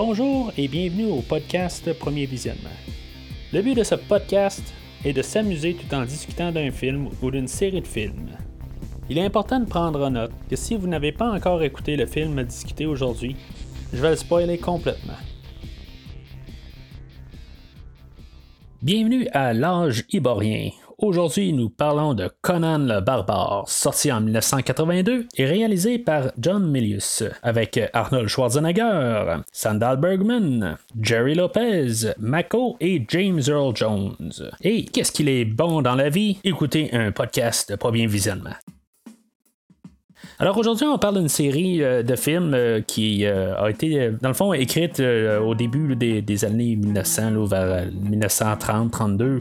Bonjour et bienvenue au podcast Premier Visionnement. Le but de ce podcast est de s'amuser tout en discutant d'un film ou d'une série de films. Il est important de prendre en note que si vous n'avez pas encore écouté le film à discuter aujourd'hui, je vais le spoiler complètement. Bienvenue à l'âge iborien, Aujourd'hui, nous parlons de Conan le Barbare, sorti en 1982 et réalisé par John Milius, avec Arnold Schwarzenegger, Sandal Bergman, Jerry Lopez, Mako et James Earl Jones. Et qu'est-ce qu'il est bon dans la vie? Écoutez un podcast de pas bien visionnement. Alors aujourd'hui, on parle d'une série euh, de films euh, qui euh, a été, dans le fond, écrite au début des, années 1900, vers 1930-32.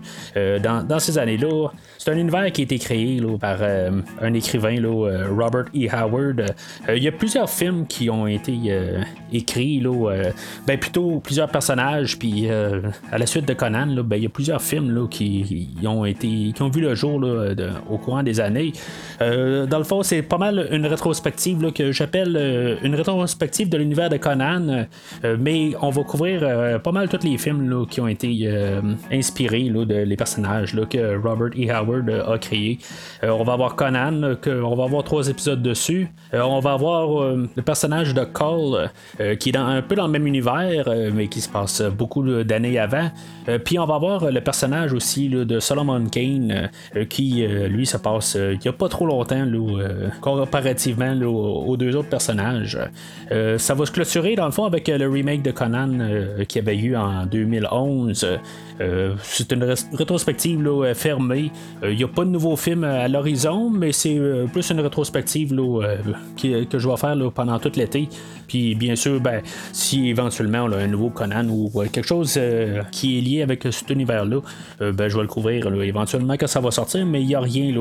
Dans, ces années-là, c'est un univers qui a été créé par un écrivain, Robert E. Howard. Il y a plusieurs films qui ont été écrits, ben plutôt plusieurs personnages, puis à la suite de Conan, ben, il y a plusieurs films qui, ont été, qui ont vu le jour au courant des années. dans le fond, c'est pas mal une rétrospective que j'appelle euh, une rétrospective de l'univers de Conan, euh, mais on va couvrir euh, pas mal tous les films qui ont été inspirés de les personnages que Robert E. Howard a créés. on va avoir Conan, on va avoir trois épisodes dessus. on va avoir le personnage de Cole, qui est dans, un peu dans le même univers, mais qui se passe beaucoup d'années avant. Puis on va avoir le personnage aussi de Solomon Kane, qui lui se passe il n'y a pas trop longtemps, là, comparativement aux, deux autres personnages. Euh, ça va se clôturer dans le fond avec euh, le remake de Conan euh, qui avait eu en 2011. c'est une rétrospective fermée. Il n'y a pas de nouveau film à l'horizon, mais c'est plus une rétrospective que je vais faire pendant tout l'été. Puis bien sûr, ben, si éventuellement on a un nouveau Conan ou quelque chose qui est lié avec cet univers-là, ben, je vais le couvrir éventuellement quand ça va sortir, mais il n'y a rien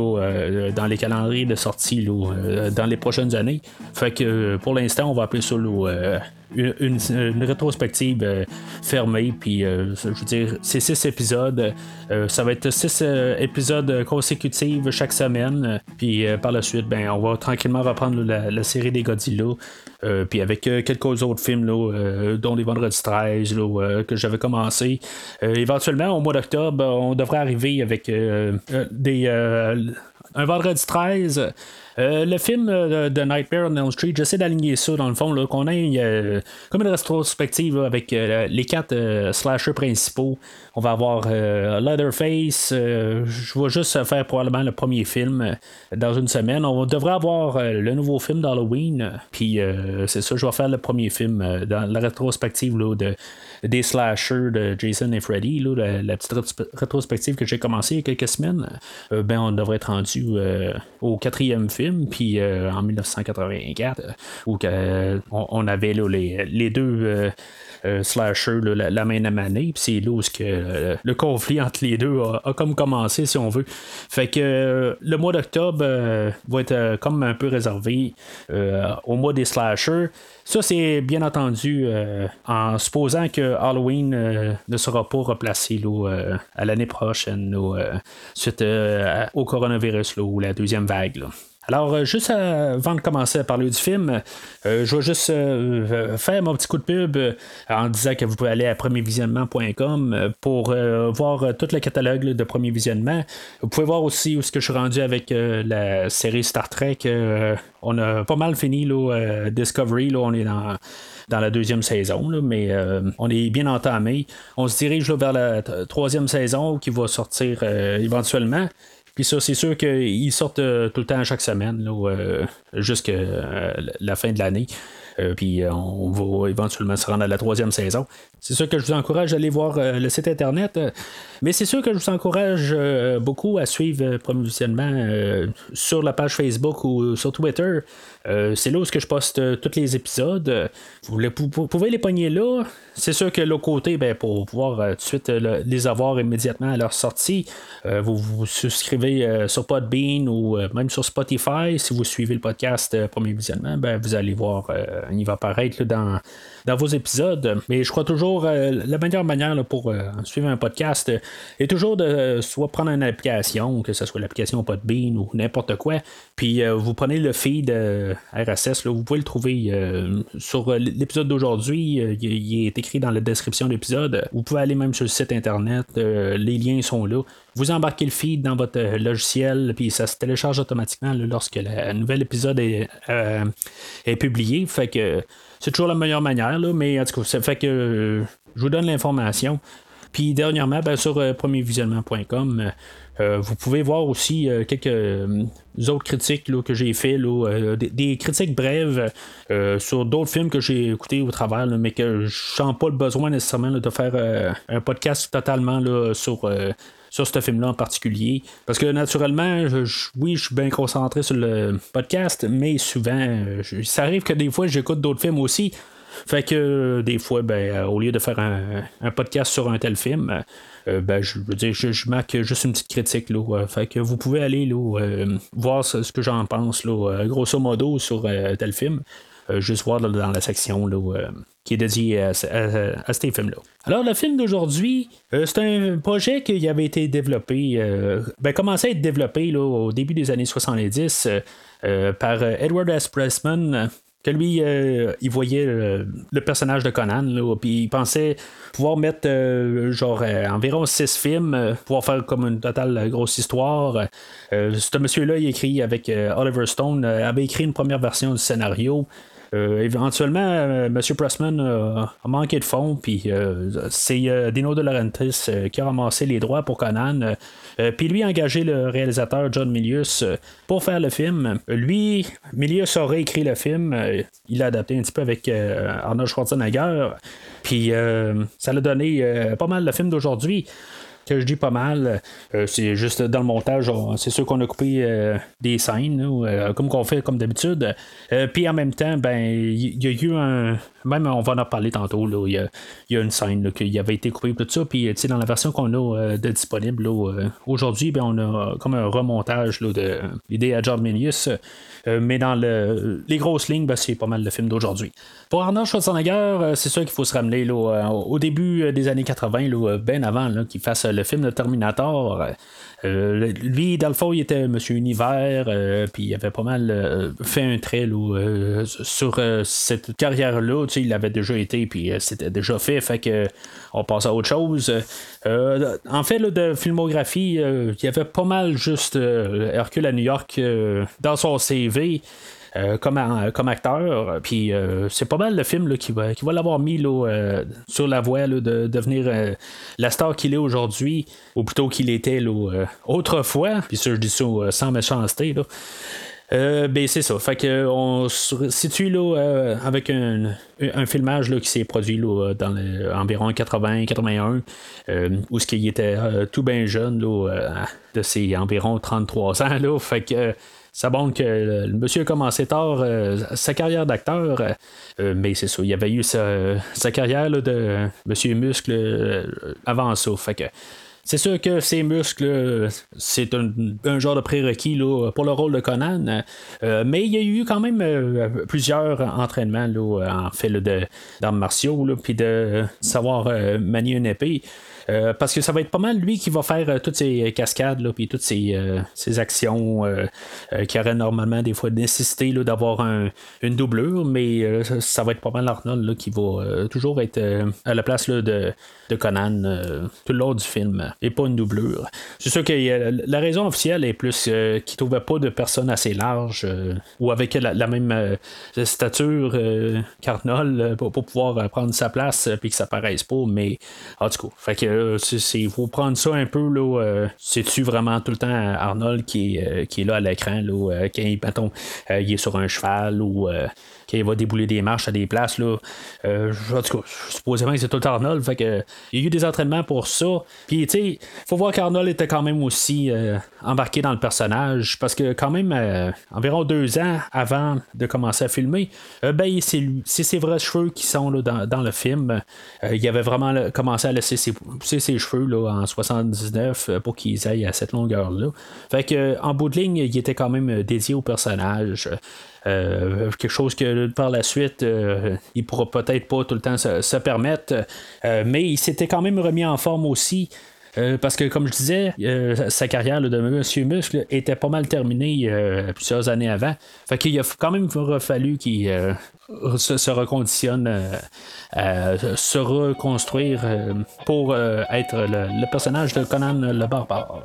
dans les calendriers de sortie dans les prochaines années. Fait que pour l'instant, on va appeler ça euh, une, rétrospective euh, fermée. Puis, euh, je veux dire, c'est six épisodes. ça va être six épisodes consécutifs chaque semaine. Puis, par la suite, ben, on va tranquillement reprendre la, série des Godzilla. Puis avec quelques autres films, là, dont les Vendredis 13, que j'avais commencé. éventuellement, au mois d'octobre, on devrait arriver avec des un vendredi 13 euh, le film euh, de Nightmare on Elm Street, j'essaie d'aligner ça dans le fond, qu'on ait euh, comme une rétrospective avec les quatre slashers principaux. On va avoir Leatherface. je vais juste faire probablement le premier film dans une semaine. On devrait avoir le nouveau film d'Halloween. Puis c'est ça, je vais faire le premier film dans la rétrospective de, des slashers de Jason et Freddy, la, petite rétrospective que j'ai commencé il y a quelques semaines. ben on devrait être rendu au quatrième film puis euh, en 1984, euh, où on, avait les, deux euh, slashers la, même année, puis c'est là où le conflit entre les deux a, comme commencé, si on veut. Fait que le mois d'octobre va être comme un peu réservé au mois des slashers. Ça, c'est bien entendu en supposant que Halloween ne sera pas replacé à l'année prochaine suite au coronavirus ou la deuxième vague. Alors, euh, juste avant de commencer à parler du film, euh, je vais juste euh, faire mon petit coup de pub en disant que vous pouvez aller à premiervisionnement.com pour voir tout le catalogue de Premier Visionnement. Vous pouvez voir aussi où ce que je suis rendu avec la série Star Trek. on a pas mal fini Discovery, là, on est dans dans la deuxième saison, mais on est bien entamé. On se dirige vers la troisième saison qui va sortir éventuellement. Puis ça, c'est sûr qu'ils sortent euh, tout le temps chaque semaine, euh, jusqu'à euh, la fin de l'année. puis on va éventuellement se rendre à la troisième saison. C'est sûr que je vous encourage à aller voir le site internet. mais c'est sûr que je vous encourage beaucoup à suivre Promotionnement sur la page Facebook ou sur Twitter. c'est là où je poste tous les épisodes. Vous, pouvez les pogner là. C'est sûr que l'autre côté, ben, pour pouvoir tout de suite les avoir immédiatement à leur sortie, vous vous souscrivez euh, sur Podbean ou euh, même sur Spotify, si vous suivez le podcast euh, Premier Visionnement, ben, vous allez voir il va apparaître dans, dans vos épisodes. Mais je crois toujours la meilleure manière pour suivre un podcast est toujours de soit prendre une application, que ce soit l'application Podbean ou n'importe quoi, puis vous prenez le feed RSS, là, vous pouvez le trouver sur l'épisode d'aujourd'hui. il est écrit dans la description de l'épisode. Vous pouvez aller même sur le site internet. les liens sont là. Vous embarquez le feed dans votre logiciel, puis ça se télécharge automatiquement lorsque le nouvel épisode est, est publié. Fait que c'est toujours la meilleure manière, là, mais en tout cas, ça fait que je vous donne l'information. Puis dernièrement, ben, sur euh, premiervisionnement.com, euh, euh, vous pouvez voir aussi quelques autres critiques que j'ai fait, des, critiques brèves sur d'autres films que j'ai écoutés au travers, mais que je sens pas le besoin nécessairement de faire un podcast totalement sur sur ce film-là en particulier. Parce que naturellement, oui, je suis bien concentré sur le podcast, mais souvent, ça arrive que des fois, j'écoute d'autres films aussi. Fait que des fois, ben, euh, au lieu de faire un, podcast sur un tel film, euh, ben, je veux dire, je, marque juste une petite critique. Là, fait que vous pouvez aller là, euh, voir ce, que j'en pense, là, grosso modo, sur tel film. Juste voir dans la section là, qui est dédiée à, ces films-là. Alors, le film d'aujourd'hui, c'est un projet qui avait été développé, ben, commencé à être développé là, au début des années 70 par Edward S. Pressman, que lui, euh, il voyait euh, le personnage de Conan, puis il pensait pouvoir mettre euh, genre environ six films, pouvoir faire comme une totale grosse histoire. ce monsieur-là, il écrit avec Oliver Stone, avait écrit une première version du scénario. Euh, éventuellement, euh, M. Pressman a manqué de fonds, puis euh, c'est Dino De Laurentiis qui a ramassé les droits pour Conan, puis lui a engagé le réalisateur John Milius pour faire le film. Lui, Milius aurait écrit le film, il l'a adapté un petit peu avec Arnold Schwarzenegger, puis ça l'a donné pas mal le film d'aujourd'hui que je dis pas mal, euh, c'est juste dans le montage, c'est sûr qu'on a coupé euh, des scènes, euh, comme qu'on fait comme d'habitude. Puis en même temps, ben il y, a eu un. Même on va en parler tantôt, il y, a, une scène qui avait été coupée tout ça. Puis dans la version qu'on a de disponible aujourd'hui, ben, on a comme un remontage de l'idée à John Milius. Mais dans le, les grosses lignes, ben, c'est pas mal le film d'aujourd'hui. Pour Arnold Schwarzenegger, c'est sûr qu'il faut se ramener au début des années 80, là, bien avant qu'il fasse le film de Terminator. Euh, lui, dans il était Monsieur Univers, euh, puis il avait pas mal euh, fait un trait sur cette carrière-là. Il l'avait déjà été, puis c'était déjà fait, fait que on passe à autre chose. en fait, de filmographie, il y avait pas mal juste Hercule à New York dans son CV. Euh, comme, acteur. Puis euh, c'est pas mal le film qui va, qui va l'avoir mis euh, sur la voie de devenir la star qu'il est aujourd'hui, ou plutôt qu'il était autrefois. Puis ça, je dis ça sans méchanceté. Ben c'est ça. Fait que on se situe avec un, filmage qui s'est produit dans environ 80-81, où ce qui était tout bien jeune de ses environ 33 ans. Fait que ça montre que le, monsieur a commencé tard euh, sa carrière d'acteur, euh, mais c'est ça, il avait eu sa, carrière de monsieur Muscle avant ça. Fait que c'est sûr que ses muscles, c'est un, genre de prérequis pour le rôle de Conan, euh, mais il y a eu quand même plusieurs entraînements en fait d'arts martiaux, puis de savoir manier une épée. Euh, parce que ça va être pas mal lui qui va faire euh, toutes ces cascades, puis toutes ces, euh, actions qui auraient normalement des fois nécessité d'avoir une doublure, mais ça va être pas mal Arnold qui va toujours être à la place de, de, Conan tout le long du film, et pas une doublure. C'est sûr que la raison officielle est plus qu'il trouvait pas de personne assez large ou avec la, même stature qu'Arnold pour, pouvoir prendre sa place puis que ça paraisse pas, mais en tout cas, fait que il faut prendre ça un peu. Euh, c'est-tu vraiment tout le temps Arnold qui est, euh, qui est là à l'écran, euh, quand il est sur un cheval ou qu'il va débouler des marches à des places. Là. Euh, en tout cas, supposément que c'est tout Arnold. Fait que, il y a eu des entraînements pour ça. Puis, tu sais, faut voir qu'Arnold était quand même aussi euh, embarqué dans le personnage. Parce que, quand même, euh, environ deux ans avant de commencer à filmer, ben, c'est, ses vrais cheveux qui sont là, dans, le film. il avait vraiment commencé à laisser ses, pousser ses cheveux là, en 79 pour qu'ils aillent à cette longueur-là. Fait que, en bout de ligne, il était quand même dédié au personnage. Quelque chose que par la suite, il pourra peut-être pas tout le temps se permettre. mais il s'était quand même remis en forme aussi. Euh, parce que, comme je disais, euh, sa carrière de Monsieur Muscle était pas mal terminée euh, plusieurs années avant. Fait qu'il a quand même fallu qu'il se, reconditionne, se reconstruire pour être le, personnage de Conan le Barbare.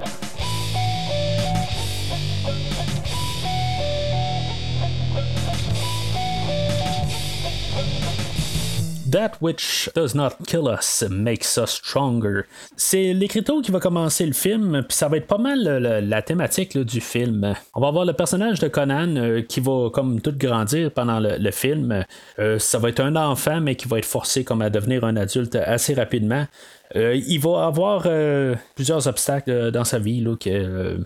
That which does not kill us makes us stronger. C'est l'écriture qui va commencer le film, puis ça va être pas mal la, thématique du film. On va voir le personnage de Conan euh, qui va comme tout grandir pendant le, film. Euh, ça va être un enfant, mais qui va être forcé comme à devenir un adulte assez rapidement. Euh, il va avoir plusieurs obstacles dans sa vie. Là,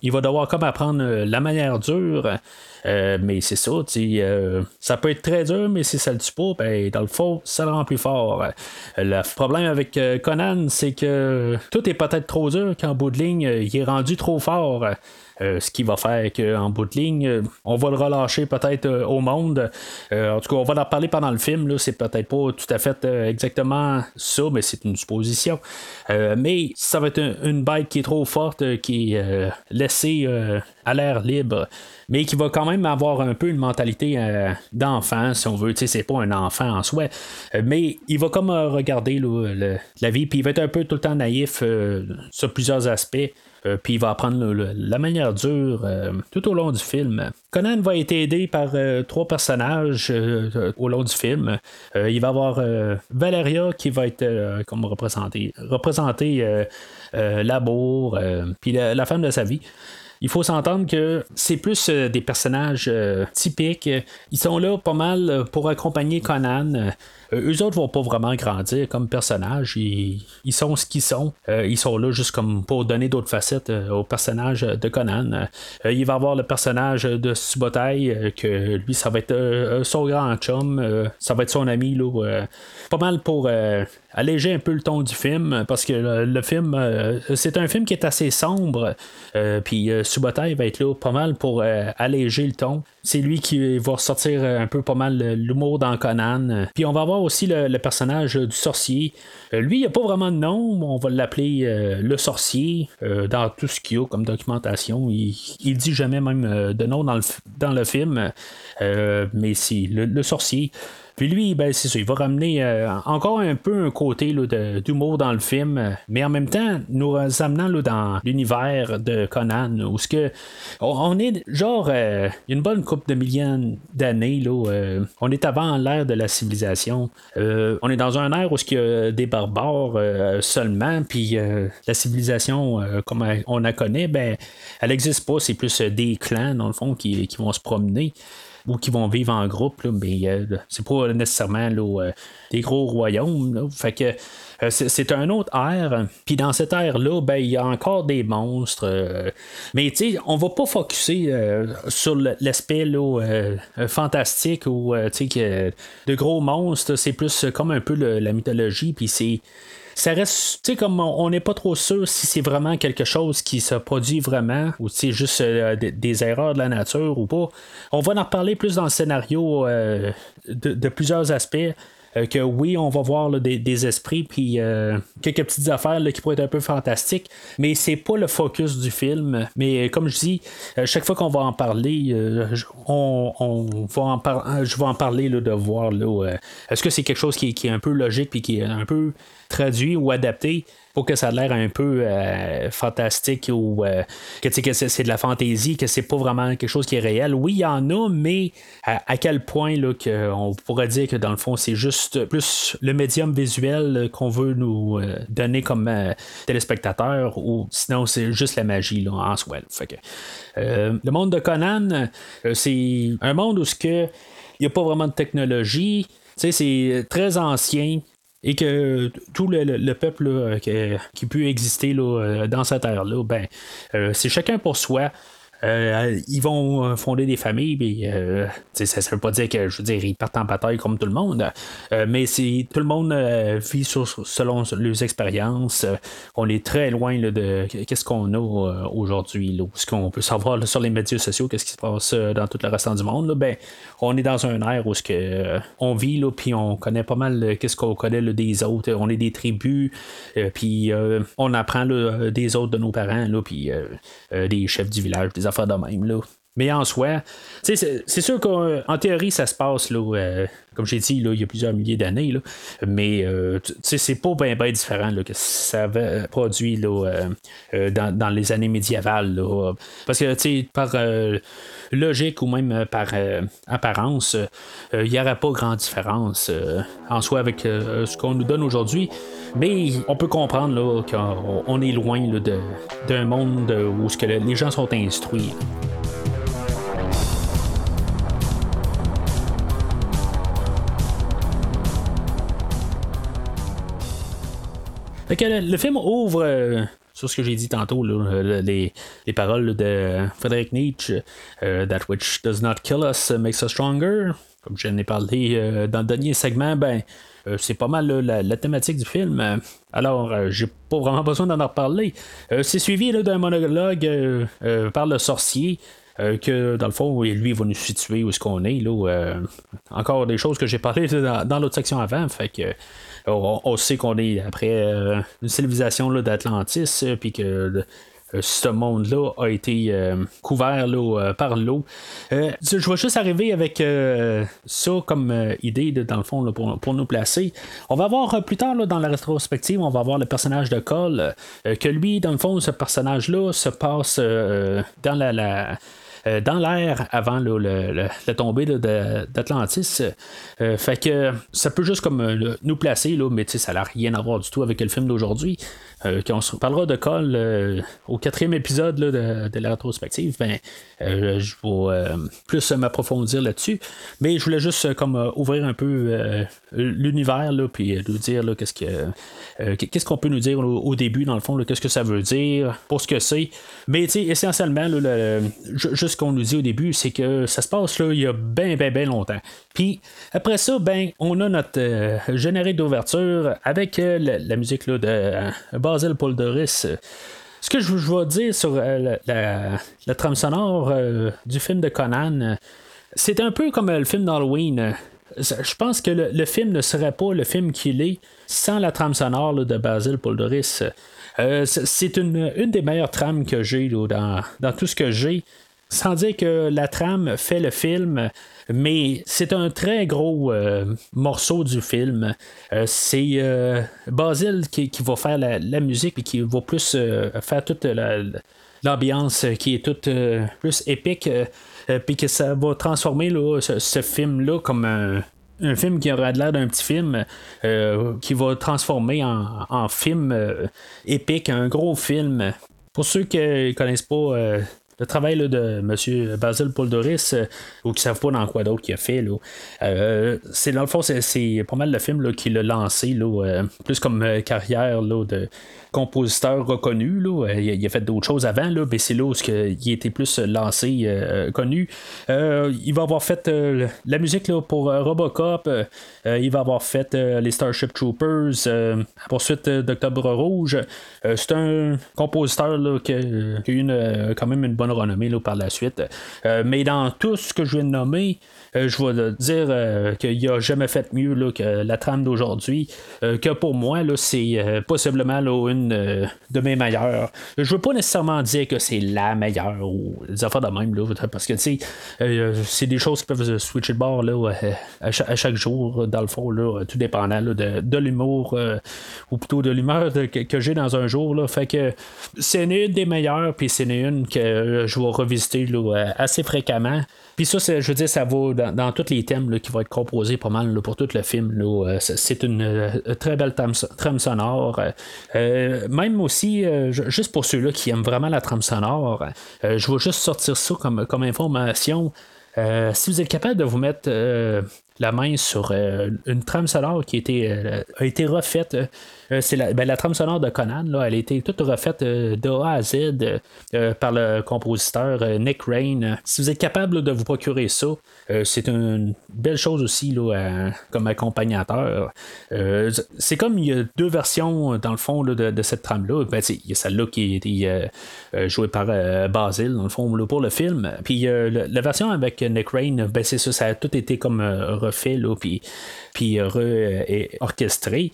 il va devoir comme apprendre la manière dure. Euh, mais c'est ça, euh, ça peut être très dur, mais si ça le tue pas, ben, dans le fond, ça le rend plus fort. Euh, le problème avec Conan, c'est que tout est peut-être trop dur qu'en bout de ligne, il est rendu trop fort. Ce qui va faire qu'en bout de ligne, on va le relâcher peut-être au monde. en tout cas, on va en parler pendant le film. Là, c'est peut-être pas tout à fait exactement ça, mais c'est une supposition. mais ça va être une, bête qui est trop forte, qui est laissée à l'air libre mais qui va quand même avoir un peu une mentalité euh, d'enfant, si on veut. Tu sais, c'est pas un enfant en soi, euh, mais il va comme euh, regarder la vie, puis il va être un peu tout le temps naïf sur plusieurs aspects. Puis il va apprendre la manière dure tout au long du film. Conan va être aidé par trois personnages au long du film. il va avoir Valeria qui va être comme représentée, représenter l'amour, puis la, femme de sa vie il faut s'entendre que c'est plus euh, des personnages euh, typiques. Ils sont là pas mal euh, pour accompagner Conan. Euh, eux autres vont pas vraiment grandir comme personnages. Ils, sont ce qu'ils sont. Euh, ils sont là juste comme pour donner d'autres facettes euh, au personnage de Conan. il va avoir le personnage de Subotai, que lui, ça va être son grand chum. ça va être son ami. Là, pas mal pour alléger un peu le ton du film. Parce que le, film, c'est un film qui est assez sombre. Puis Subotai va être là pas mal pour alléger le ton. C'est lui qui va ressortir un peu pas mal l'humour dans Conan. Puis on va avoir aussi le, personnage du sorcier. Euh, lui, il n'y a pas vraiment de nom, on va l'appeler euh, le sorcier euh, dans tout ce qu'il y a comme documentation. Il, il dit jamais même de nom dans le, dans le film, mais c'est le, sorcier. Puis lui, ben, c'est ça, il va ramener euh, encore un peu un côté d'humour dans le film, mais en même temps, nous amenant là, dans l'univers de Conan, où ce que on, est genre euh, une bonne coupe de millions d'années, euh, on est avant l'ère de la civilisation. on est dans un ère où il y a des barbares seulement, puis la civilisation, comme on la connaît, ben, elle n'existe pas, c'est plus des clans, dans le fond, qui, qui vont se promener ou qui vont vivre en groupe, mais euh, c'est pas nécessairement euh, des gros royaumes. Fait que euh, c'est un autre ère. Puis dans cette ère-là, ben, il y a encore des monstres. mais tu sais, on va pas focuser sur l'aspect fantastique ou que de gros monstres. C'est plus comme un peu la mythologie. Puis c'est ça reste, tu sais, comme on n'est pas trop sûr si c'est vraiment quelque chose qui se produit vraiment ou si c'est juste euh, des, erreurs de la nature ou pas. On va en reparler plus dans le scénario euh, de, plusieurs aspects. Euh, que oui, on va voir des, esprits puis quelques petites affaires qui pourraient être un peu fantastiques, mais c'est pas le focus du film. Mais comme je dis, chaque fois qu'on va en parler, on, va en je vais en parler de voir est-ce que c'est quelque chose qui, qui, est un peu logique puis qui est un peu traduit ou adapté pour que ça a l'air un peu euh, fantastique ou euh, que, que c'est, de la fantaisie, que c'est pas vraiment quelque chose qui est réel. Oui, il y en a, mais à, quel point là, on pourrait dire que dans le fond, c'est juste plus le médium visuel qu'on veut nous euh, donner comme téléspectateur ou sinon c'est juste la magie là, en soi. le monde de Conan, c'est un monde où il n'y a pas vraiment de technologie. c'est très ancien et que tout le, peuple qui, peut exister là, euh, dans cette ère-là, ben, euh, c'est chacun pour soi. Ils vont fonder des familles, mais ça ne veut pas dire que, je veux dire, ils partent en bataille comme tout le monde, mais c'est tout le monde vit selon leurs expériences. on est très loin de qu'est-ce qu'on a aujourd'hui, ce qu'on peut savoir sur les médias sociaux, qu'est-ce qui se passe dans tout le restant du monde. ben, on est dans un air où ce que, on vit, puis on connaît pas mal qu'est-ce qu'on connaît des autres. On est des tribus, puis on apprend des autres de nos parents, puis des chefs du village, des affaires de même. Là. Mais en soi, c'est sûr qu'en théorie, ça se passe, là, euh, comme j'ai dit, là, il y a plusieurs milliers d'années, mais euh, c'est pas bien différent là, que ça avait produit là, euh, dans, les années médiévales. Là, parce que par logique ou même par apparence, il n'y aurait pas grande différence en soi avec ce qu'on nous donne aujourd'hui. Mais on peut comprendre qu'on est loin d'un monde où que les gens sont instruits. Le, film ouvre euh, sur ce que j'ai dit tantôt, les, paroles de Frédéric Nietzsche, euh, That which does not kill us makes us stronger. Comme je n'ai parlé euh, dans le dernier segment, ben c'est pas mal la, thématique du film. Alors, j'ai pas vraiment besoin d'en reparler. c'est suivi d'un monologue par le sorcier. que dans le fond, lui va nous situer où est-ce qu'on est. Là, encore des choses que j'ai parlé dans, dans l'autre section avant. Fait que on, sait qu'on est après euh, une civilisation d'Atlantis, euh, puis que euh, ce monde-là a été couvert par l'eau. je vais juste arriver avec ça comme idée, dans le fond, pour, nous placer. On va voir plus tard dans la rétrospective, on va voir le personnage de Cole, que lui, dans le fond, ce personnage-là se passe dans la euh, dans l'air avant la tombée d'Atlantis. Euh, fait que ça peut juste comme euh, nous placer, là, mais ça n'a rien à voir du tout avec le film d'aujourd'hui. Quand on se parlera de Cole au quatrième épisode de, la rétrospective, ben, je vais plus m'approfondir là-dessus. Mais je voulais juste comme ouvrir un peu l'univers, puis nous dire qu'est-ce que qu'est-ce qu'on peut nous dire au, début, dans le fond, qu'est-ce que ça veut dire, pour ce que c'est. Mais essentiellement, là, juste ce qu'on nous dit au début, c'est que ça se passe là, il y a bien, bien, bien longtemps. Puis après ça, ben, on a notre euh, générique d'ouverture avec euh, la, musique là, de euh, Basil Poldoris. Ce que je, veux dire sur la, trame sonore du film de Conan, c'est un peu comme le film d'Halloween. Je pense que le, film ne serait pas le film qu'il est sans la trame sonore de Basil Poldoris. c'est une, des meilleures trames que j'ai dans, tout ce que j'ai sans dire que la trame fait le film, mais c'est un très gros euh, morceau du film. Euh, c'est euh, Basil qui, va faire la, musique et qui va plus faire toute l'ambiance qui est toute plus épique, puis que ça va transformer ce, film-là comme un, film qui aurait l'air d'un petit film qui va transformer en, en film épique, un gros film. Pour ceux qui ne connaissent pas le travail de M. Basil Poldoris, euh, ou qui ne savent pas dans quoi d'autre qu'il a fait, euh, c'est dans le fond, c'est, pas mal le film qui l'a lancé, là, euh, plus comme carrière là, de compositeur reconnu. Là. Il, a fait d'autres choses avant, là, mais c'est là où il était plus lancé, connu. il va avoir fait la musique là, pour Robocop, il va avoir fait les Starship Troopers, poursuite d'Octobre Rouge. c'est un compositeur là, qui, a eu quand même une bonne renommée là, par la suite. Euh, mais dans tout ce que je viens de nommer, je vais dire euh, qu'il a jamais fait mieux là, que la trame d'aujourd'hui, que pour moi, là, c'est possiblement là, une de mes meilleures. Je veux pas nécessairement dire que c'est la meilleure ou des affaires de même, là, parce que c'est des choses qui peuvent switcher de bord là, à, chaque, jour, dans le fond, là, tout dépendant de, de l'humour ou plutôt de l'humeur que, j'ai dans un jour. Là, fait que c'est une des meilleures, puis c'est une que je vais revisiter là, assez fréquemment. Puis ça, je veux dire, ça va dans, tous les thèmes qui vont être composés pas mal pour tout le film. Euh, c'est une euh, très belle trame, sonore. Euh, même aussi, juste pour ceux-là qui aiment vraiment la trame sonore, je vais juste sortir ça comme, comme information. si vous êtes capable de vous mettre la main sur une trame sonore qui a été refaite. c'est la, ben, la, trame sonore de Conan, elle a été toute refaite de A à Z par le compositeur Nick Rain. Si vous êtes capable de vous procurer ça, c'est une belle chose aussi là, comme accompagnateur. c'est comme il y a deux versions dans le fond de, cette trame-là. Ben, il y a celle-là qui a été jouée par Basil, dans le fond, pour le film. Puis la version avec Nick Rain, ben, c'est ça, ça a tout été comme refait, là, puis, puis orchestré.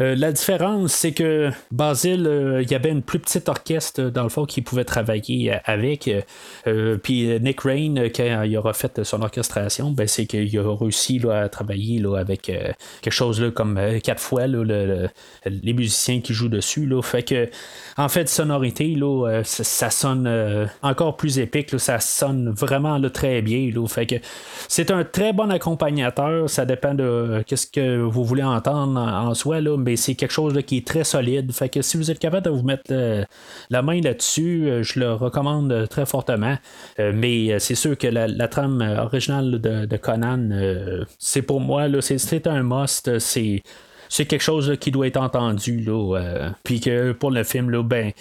Euh, la différence, c'est que Basile, euh, il y avait une plus petite orchestre dans le fond qui pouvait travailler euh, avec. puis Nick Rain, quand il aura fait son orchestration, ben, c'est qu'il a réussi à travailler là, avec quelque chose là, comme quatre fois les musiciens qui jouent dessus. Là, fait que en fait, sonorité, là, ça, sonne encore plus épique. ça sonne vraiment très bien. Là, fait que c'est un très bon accompagnateur. Ça dépend de ce que vous voulez entendre en, en soi. Là, ben, c'est quelque chose qui est très solide. Si vous êtes capable de vous mettre euh, la main là-dessus, euh, je le recommande euh, très fortement. mais c'est sûr que la, trame originale de, Conan, c'est pour moi, c'est un must. C'est quelque chose qui doit être entendu. Puis que pour le film, là, ben,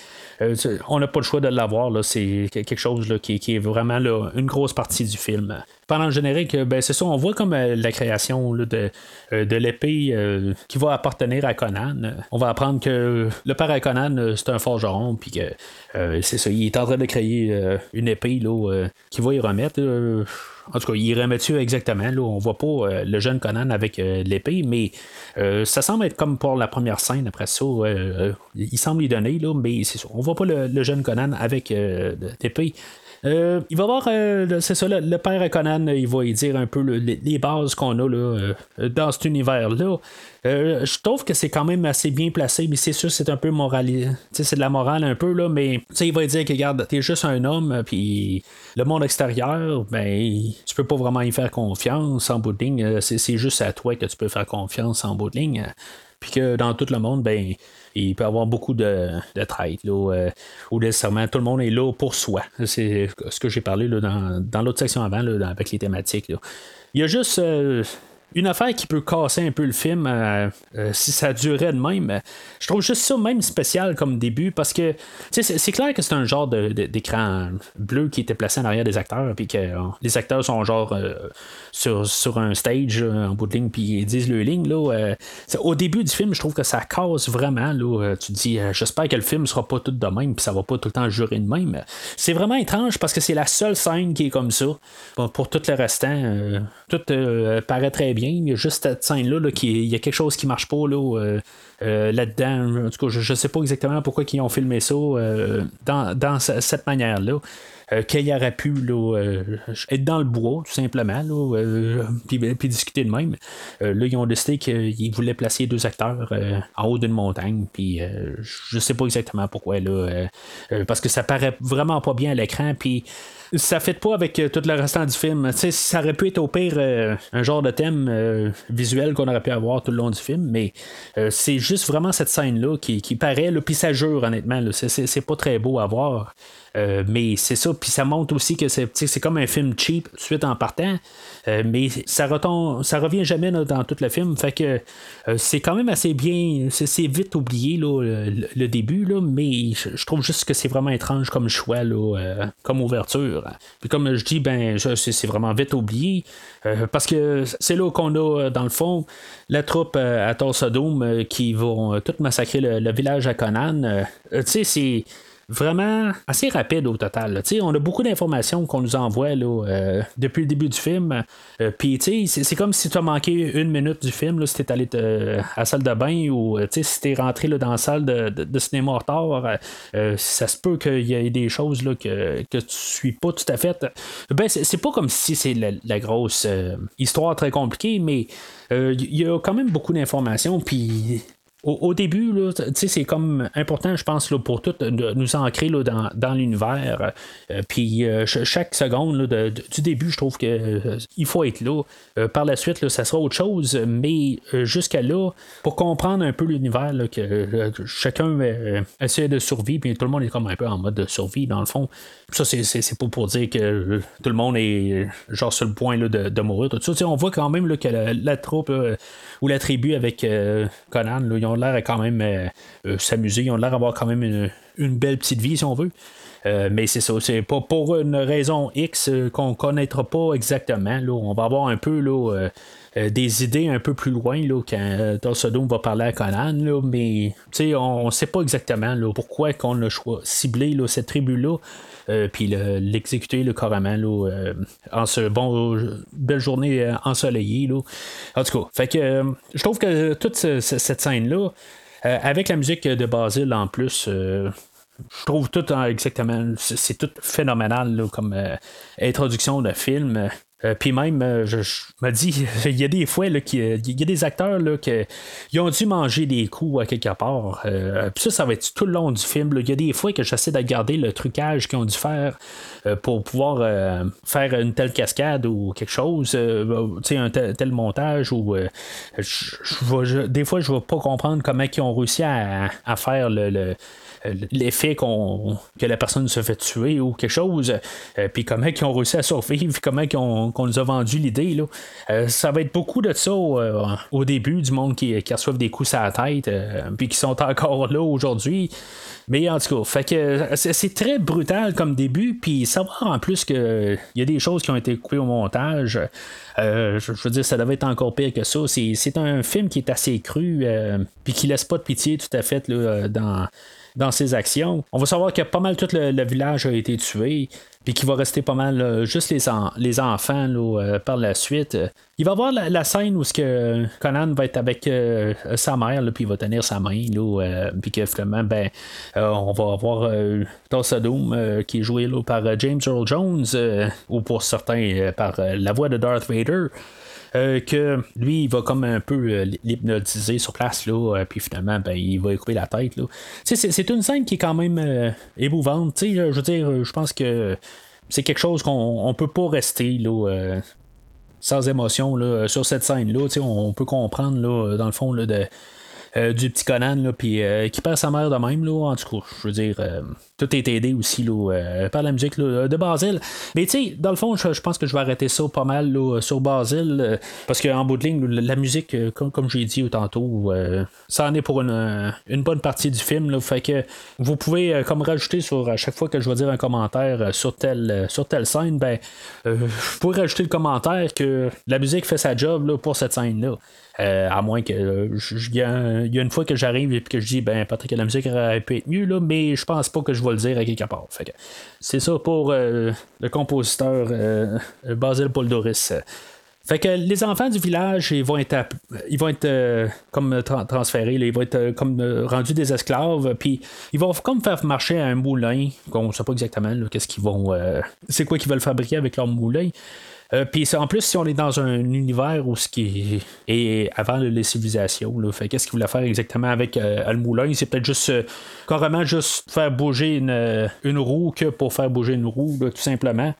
on n'a pas le choix de l'avoir. C'est quelque chose qui, qui, est vraiment une grosse partie du film pendant le générique, ben, c'est ça, on voit comme euh, la création de, euh, de l'épée euh, qui va appartenir à Conan. On va apprendre que le père à Conan, c'est un forgeron, puis que c'est ça, il est en train de créer une épée là, qui va y remettre. En tout cas, il remet dessus exactement. Là, on voit pas le jeune Conan avec l'épée, mais ça semble être comme pour la première scène. Après ça, il semble y donner, là, mais c'est ça. On voit pas le jeune Conan avec l'épée. Euh, il va voir, euh, c'est ça, le, père Conan, il va y dire un peu les, bases qu'on a là, euh, dans cet univers-là. je trouve que c'est quand même assez bien placé, mais c'est sûr c'est un peu moral, c'est de la morale un peu là, mais il va dire que regarde, t'es juste un homme, puis le monde extérieur, ben tu peux pas vraiment y faire confiance en bout de ligne. C'est, juste à toi que tu peux faire confiance en bout de ligne. Puis que dans tout le monde, ben il peut y avoir beaucoup de, de traite, là, euh, ou nécessairement tout le monde est là pour soi. C'est ce que j'ai parlé là, dans, dans l'autre section avant, là, avec les thématiques. Il y a juste euh, une affaire qui peut casser un peu le film euh, euh, si ça durait de même. Je trouve juste ça même spécial comme début parce que c'est clair que c'est un genre d'écran bleu qui était placé en arrière des acteurs puis que euh, les acteurs sont genre sur, sur un stage en bout de ligne puis ils disent le ligne là. au début du film, je trouve que ça casse vraiment là. tu te dis j'espère que le film sera pas tout de même puis ça va pas tout le temps jurer de même. C'est vraiment étrange parce que c'est la seule scène qui est comme ça. pour tout le restant, tout paraît très bien il y a juste cette scène-là, qui, il y a quelque chose qui marche pas là, euh, euh, là-dedans. En tout cas, je ne sais pas exactement pourquoi ils ont filmé ça euh, dans, cette manière-là. qu'il aurait pu être dans le bois, tout simplement, puis, puis, discuter de même. là, ils ont décidé qu'ils voulaient placer deux acteurs en haut d'une montagne, puis je sais pas exactement pourquoi, là, parce que ça paraît vraiment pas bien à l'écran, puis ça fait pas avec euh, tout le restant du film. ça aurait pu être au pire euh, un genre de thème euh, visuel qu'on aurait pu avoir tout le long du film, mais c'est juste vraiment cette scène-là qui, paraît, puis ça jure honnêtement. C'est pas très beau à voir. Mais c'est ça, puis ça montre aussi que c'est comme un film cheap suite en partant, mais ça, retombe, ça revient jamais dans tout le film, fait que c'est quand même assez bien, c'est vite oublié là, le, début, là, mais je, trouve juste que c'est vraiment étrange comme choix, là, comme ouverture. Puis comme je dis, ben c'est vraiment vite oublié, parce que c'est là qu'on a, dans le fond, la troupe à Tulsa qui vont tout massacrer le, le village à Conan. tu sais, c'est vraiment assez rapide au total. On a beaucoup d'informations qu'on nous envoie là, euh, depuis le début du film. Euh, Puis c'est comme si tu as manqué une minute du film, là, si tu es allé à la salle de bain ou euh, si tu es rentré là, dans la salle de, de, cinéma retard, euh, ça se peut qu'il y ait des choses là, que, que tu suis pas tout à fait. Ben, c'est pas comme si c'est la, grosse histoire très compliquée, mais il y a quand même beaucoup d'informations. Puis au, début, c'est comme important, je pense, là, pour tout de nous ancrer là, dans, dans l'univers. puis chaque seconde du début, je trouve que il faut être là. par la suite, là, ça sera autre chose, mais jusqu'à là, pour comprendre un peu l'univers, que chacun essaie de survivre, puis tout le monde est comme un peu en mode de survie, dans le fond. Ça, c'est pas pour dire que tout le monde est genre sur le point là, de, mourir. Tout ça. on voit quand même là, que la, troupe ou la tribu avec Conan, ils ont l'air quand même euh, euh, s'amuser, ils ont l'air d'avoir quand même une, belle petite vie, si on veut. Euh, mais c'est ça, c'est pas pour une raison X qu'on connaîtra pas exactement. Là. On va avoir un peu là, des idées un peu plus loin là, quand Tulsa va parler à Conan, là, mais on ne sait pas exactement là, pourquoi qu'on a ciblé là, cette tribu-là. Puis l'exécuter le carrément là, en ce bon belle journée ensoleillée là. en tout cas fait que je trouve que toute cette scène là avec la musique de Basile en plus je trouve tout exactement, c'est tout phénoménal comme introduction de film. Euh, puis même, euh, je, me dis, il y a des fois qu'il y a des acteurs qui ont dû manger des coups à quelque part. Euh, puis ça, ça va être tout le long du film. Il y a des fois que j'essaie de garder le trucage qu'ils ont dû faire pour pouvoir faire une telle cascade ou quelque chose, un tel, montage. Ou, des fois, je ne vais pas comprendre comment ils ont réussi à, faire le l'effet qu'on, que la personne se fait tuer ou quelque chose, euh, puis comment ils ont réussi à survivre, comment ils ont, qu'on nous a vendu l'idée. Euh, ça va être beaucoup de ça euh, au début, du monde qui, qui reçoivent des coups à la tête, puis qui sont encore là aujourd'hui. Mais en tout cas, c'est très brutal comme début, puis savoir en plus qu'il y a des choses qui ont été coupées au montage. je, veux dire, ça devait être encore pire que ça. C'est un film qui est assez cru, puis qui laisse pas de pitié tout à fait là, dans dans ses actions. On va savoir que pas mal tout le, village a été tué, puis qu'il va rester pas mal euh, juste les, les enfants euh, par la suite. Il va avoir la, scène où que Conan va être avec euh, sa mère, puis il va tenir sa main, puis que finalement, ben, on va avoir Doom qui est joué par James Earl Jones, ou pour certains par la voix de Darth Vader. Euh, que lui, il va comme un peu euh, l'hypnotiser sur place, là, euh, puis finalement, ben, il va couper la tête. Là. C'est, une scène qui est quand même émouvante. Je veux dire, je pense que c'est quelque chose qu'on on peut pas rester là, sans émotion là, sur cette scène-là. On peut comprendre, là, dans le fond, là, de euh, du petit Conan, là, puis euh, qui perd sa mère de même, là, en tout cas, je veux dire, euh, tout est aidé aussi là, par la musique de Basile. Mais tu sais, dans le fond, je, pense que je vais arrêter ça pas mal là, sur Basile, parce qu'en bout de ligne, la musique, comme, comme j'ai dit tantôt, ça en est pour une, une, bonne partie du film, fait que vous pouvez comme rajouter sur à chaque fois que je vais dire un commentaire sur telle, sur telle scène, ben, vous pouvez rajouter le commentaire que la musique fait sa job pour cette scène-là. Euh, à moins que. Il y, a une fois que j'arrive et que je dis, ben, peut-être que la musique aurait pu être mieux, là, mais je pense pas que je vais le dire à quelque part. c'est ça pour euh, le compositeur euh, Basil Poldoris. Fait que les enfants du village, ils vont être, ils vont être comme transférés, ils vont être comme rendus des esclaves, puis ils vont comme faire marcher un moulin, qu'on ne sait pas exactement qu'est-ce qu'ils vont, c'est quoi qu'ils veulent fabriquer avec leur moulin. Euh, puis en plus, si on est dans un univers où ce qui est, avant les civilisations, fait qu'est-ce qu'il voulait faire exactement avec euh, le moulin C'est peut-être juste euh, carrément juste faire bouger une, une, roue que pour faire bouger une roue, tout simplement.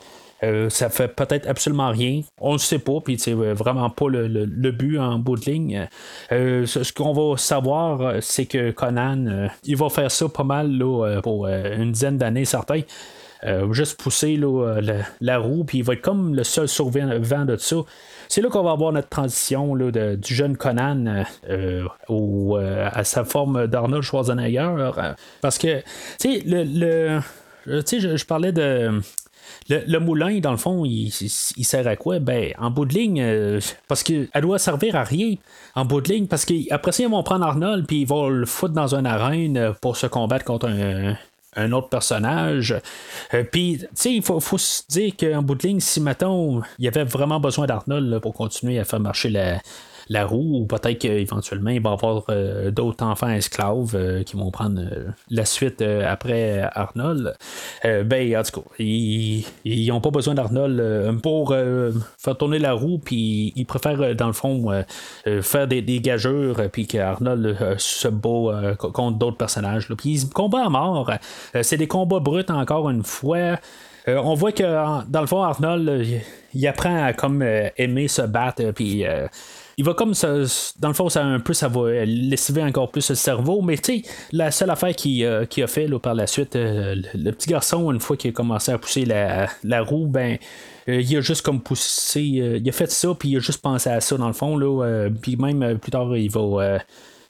ça fait peut-être absolument rien. On ne sait pas, puis c'est vraiment pas le, but en bout de ligne. ce, qu'on va savoir, c'est que Conan, il va faire ça pas mal là, pour une dizaine d'années, certains. Euh, juste pousser euh, la, roue, puis il va être comme le seul survivant de ça. C'est là qu'on va avoir notre transition du jeune Conan euh, à sa forme d'Arnold Schwarzenegger. parce que, tu sais, le, je, parlais de. Le, moulin, dans le fond, il, sert à quoi? Ben, en bout de ligne, parce qu'elle doit servir à rien. En bout de ligne, parce qu'après ça, ils vont prendre Arnold, puis ils vont le foutre dans une arène pour se combattre contre un, un autre personnage. Euh, puis, tu sais, il faut, se dire qu'en bout de ligne, si, mettons, il y avait vraiment besoin d'Arnold pour continuer à faire marcher la, la roue, ou peut-être qu'éventuellement il va y avoir d'autres enfants esclaves qui vont prendre la suite après Arnold. ben, en tout cas, ils n'ont pas besoin d'Arnold pour faire tourner la roue, puis ils préfèrent, dans le fond, faire des, gageurs, puis qu'Arnold se bat contre d'autres personnages. Puis ils combattent à mort. c'est des combats bruts encore une fois. Euh, on voit que dans le fond, Arnold, il, apprend à comme euh, aimer se battre, puis euh, il va comme ça, dans le fond, ça un peu, ça va lessiver encore plus le cerveau. Mais tu sais, la seule affaire qu'il a fait par la suite, le, petit garçon, une fois qu'il a commencé à pousser la, roue, ben. il a juste comme poussé, il a fait ça, puis il a juste pensé à ça dans le fond. Là, puis même plus tard, il va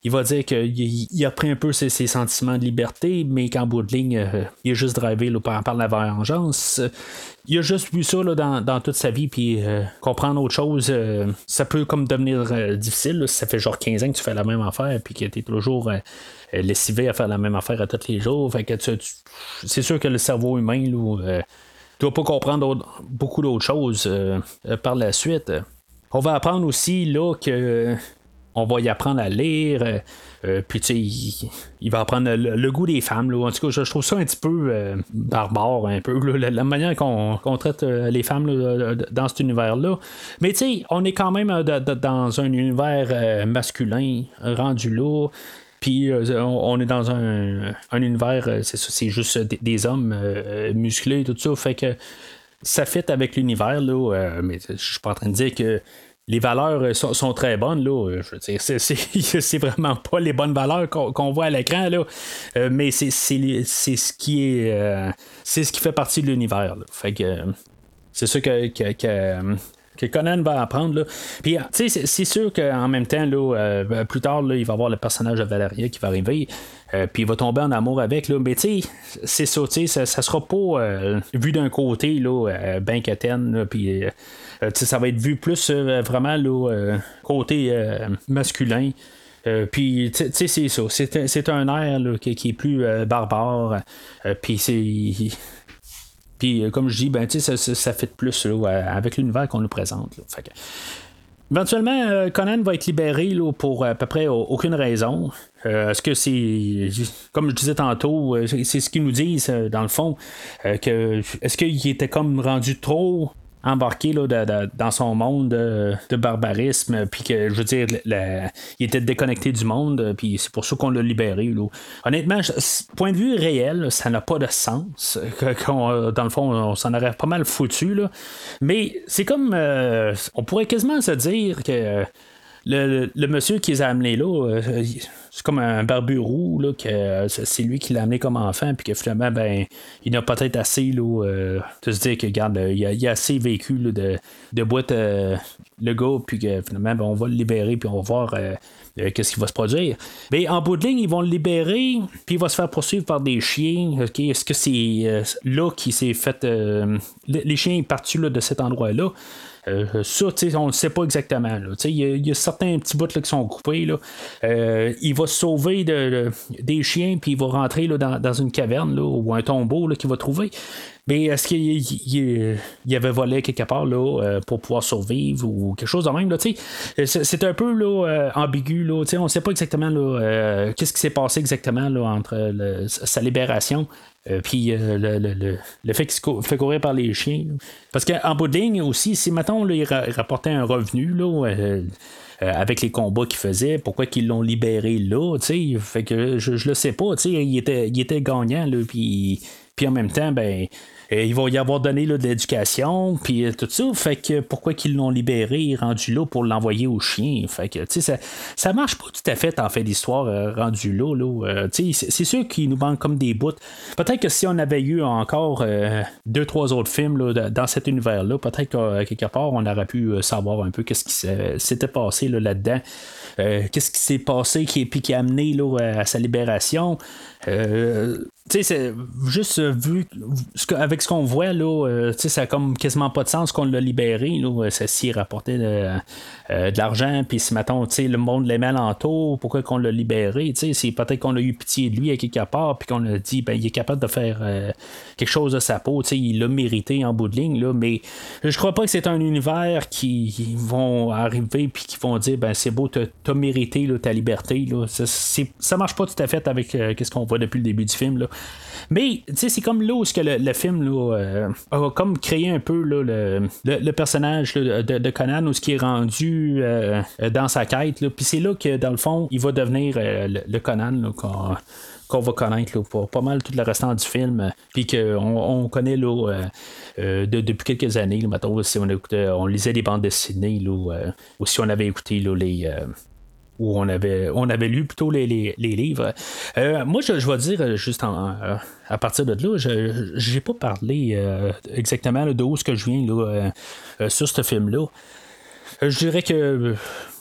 il va dire qu'il a pris un peu ses, sentiments de liberté, mais qu'en bout de ligne, euh, il a juste drivé par, par, la vengeance. Il a juste vu ça dans, toute sa vie, puis euh, comprendre autre chose, euh, ça peut comme devenir difficile. ça fait genre 15 ans que tu fais la même affaire, puis que tu es toujours lessivé à faire la même affaire à tous les jours. Fait que c'est sûr que le cerveau humain, ne doit pas comprendre beaucoup d'autres choses par la suite. On va apprendre aussi là que on va y apprendre à lire. Euh, euh, puis, tu sais, il, va apprendre le, goût des femmes. En tout cas, je, trouve ça un petit peu euh, barbare, un peu, la, manière qu'on, traite les femmes dans cet univers-là. Mais, tu sais, on est quand même dans un univers masculin rendu là. Puis on, est dans un, univers, c'est juste des, hommes musclés, tout ça. Fait que ça fit avec l'univers, là. mais je suis pas en train de dire que les valeurs euh, sont, très bonnes, là. Euh, je c'est, vraiment pas les bonnes valeurs qu'on, voit à l'écran, là. Euh, mais c'est, ce qui est. c'est ce qui fait partie de l'univers. Fait que. c'est ça que, que, Conan va apprendre. Là. Puis, tu sais, c'est, sûr qu'en même temps, là, plus tard, là, il va avoir le personnage de Valeria qui va arriver. puis il va tomber en amour avec. Là. Mais tu sais, c'est ça, ça, ça sera pas vu d'un côté, là, ben puis euh, ça va être vu plus euh, vraiment euh, côté masculin. puis, tu sais, c'est ça. C'est un air qui, est plus barbare. puis, c'est. Puis, comme je dis, ben, ça, ça, ça fait plus avec l'univers qu'on nous présente. Éventuellement, Conan va être libéré pour à peu près aucune raison. Est-ce que c'est, comme je disais tantôt, c'est ce qu'ils nous disent dans le fond, que est-ce qu'il était comme rendu trop embarqué là, dans son monde de, barbarisme, puis que, je veux dire, il était déconnecté du monde, puis c'est pour ça qu'on l'a libéré. Là. Honnêtement, point de vue réel, ça n'a pas de sens. dans le fond, on s'en aurait pas mal foutu. Là. Mais c'est comme. Euh, on pourrait quasiment se dire que. Le, monsieur qui les a amenés là, euh, c'est comme un barbu roux, là, que c'est lui qui l'a amené comme enfant, puis que finalement, ben, il a peut-être assez, là, euh, de se dire que, regarde, il a, a assez vécu de, de boîte euh, le gars, puis que finalement, ben, on va le libérer, puis on va voir. Euh, qu'est-ce qui va se produire. Mais en bout de ligne, ils vont le libérer, puis il va se faire poursuivre par des chiens. Est-ce que c'est là qu'il s'est fait. les chiens partent là, de cet endroit-là? Euh, ça, on ne sait pas exactement. Il y, a certains petits bouts qui sont coupés. Là. Euh, il va se sauver de, des chiens, puis il va rentrer là, dans, une caverne ou un tombeau qu'il va trouver. Mais est-ce qu'il y avait volé quelque part là, euh, pour pouvoir survivre ou quelque chose de même? C'est un peu là, ambigu. Là, on ne sait pas exactement qu'est-ce qui s'est passé exactement là, entre sa libération euh, puis euh, le, le, fait qu'il fait courir par les chiens. Parce qu'en bout de ligne aussi, si maintenant il, rapportait un revenu là, euh, avec les combats qu'il faisait, pourquoi qu'ils l'ont libéré là, fait que je, je le sais pas, il était, il était gagnant, puis, puis en même temps, ben il va y avoir donné de l'éducation, puis tout ça. Fait que pourquoi qu'ils l'ont libéré, rendu là pour l'envoyer au chien? Fait que, tu sais, ça, ça marche pas tout à fait en fait l'histoire euh, rendu là. là euh, c'est sûr qu'il nous manque comme des bouts. Peut-être que si on avait eu encore euh, deux, trois autres films là, dans cet univers-là, peut-être qu'à quelque part, on aurait pu savoir un peu qu'est-ce qui s'était passé là-dedans. qu'est-ce qui s'est passé qui, puis qui a amené là, à sa libération. tu sais, juste vu avec ce qu'on voit, là, ça a comme quasiment pas de sens qu'on l'a libéré. Là, ça s'y rapportait de, de l'argent, puis si mettons, le monde l'aimait alentour, pourquoi qu'on l'a libéré? C'est peut-être qu'on a eu pitié de lui à quelque part, puis qu'on a dit, ben, il est capable de faire quelque chose de sa peau, il l'a mérité en bout de ligne, là, mais je crois pas que c'est un univers qui vont arriver puis qui vont dire, ben, c'est beau, t'as mérité ta liberté. Là. Ça, ça marche pas tout à fait avec ce qu'on voit depuis le début du film. Là. Mais c'est comme là où que le, film là, euh, a comme créé un peu le, le, personnage de, de, Conan, où ce qui est rendu euh, dans sa quête. Puis c'est là que dans le fond, il va devenir euh, le, Conan qu'on va connaître pour pas mal tout le restant du film, puis qu'on on connaît là, depuis quelques années. Là, si on, on lisait des bandes dessinées, là, ou si on avait écouté les, où on avait, on avait lu plutôt les, livres. Euh, moi, je, je, vais dire euh, juste à partir de là, je n'ai pas parlé euh, exactement de où ce que je viens là, sur ce film-là. Je dirais que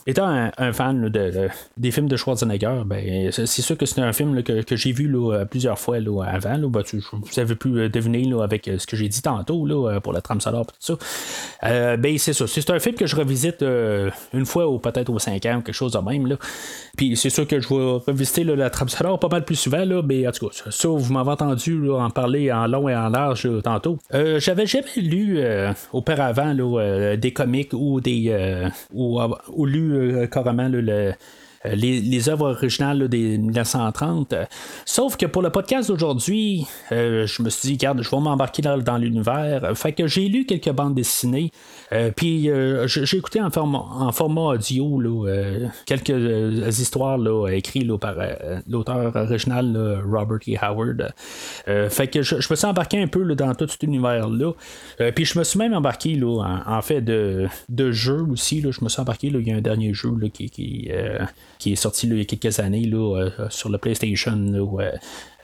Étant un, fan de, des films de Schwarzenegger, ben, c'est sûr que c'est un film que, j'ai vu là, plusieurs fois avant. Ben, vous avez pu euh, deviner avec euh, ce que j'ai dit tantôt pour la trame sonore tout ça. Euh, ben, c'est ça. C'est un film que je revisite une fois ou peut-être aux 5 ans, quelque chose de même. Puis c'est sûr que je vais revisiter la trame sonore pas mal plus souvent, mais en tout cas, ça, vous m'avez entendu en parler en long et en large tantôt. J'avais jamais lu auparavant des comics ou des ou, ou lu euh, carrément euh, les, œuvres originales des 1930. Sauf que pour le podcast d'aujourd'hui, euh, je me suis dit, regarde, je vais m'embarquer dans, l'univers. Fait que j'ai lu quelques bandes dessinées. Euh, puis j'ai écouté en format, en format audio quelques histoires là, écrites par l'auteur original Robert E. Howard. fait que je, me suis embarqué un peu dans tout cet univers-là. puis je me suis même embarqué en, fait de, de jeux aussi. Je me suis embarqué, il y a un dernier jeu qui, qui qui est sorti il y a quelques années là, euh, sur le PlayStation, là,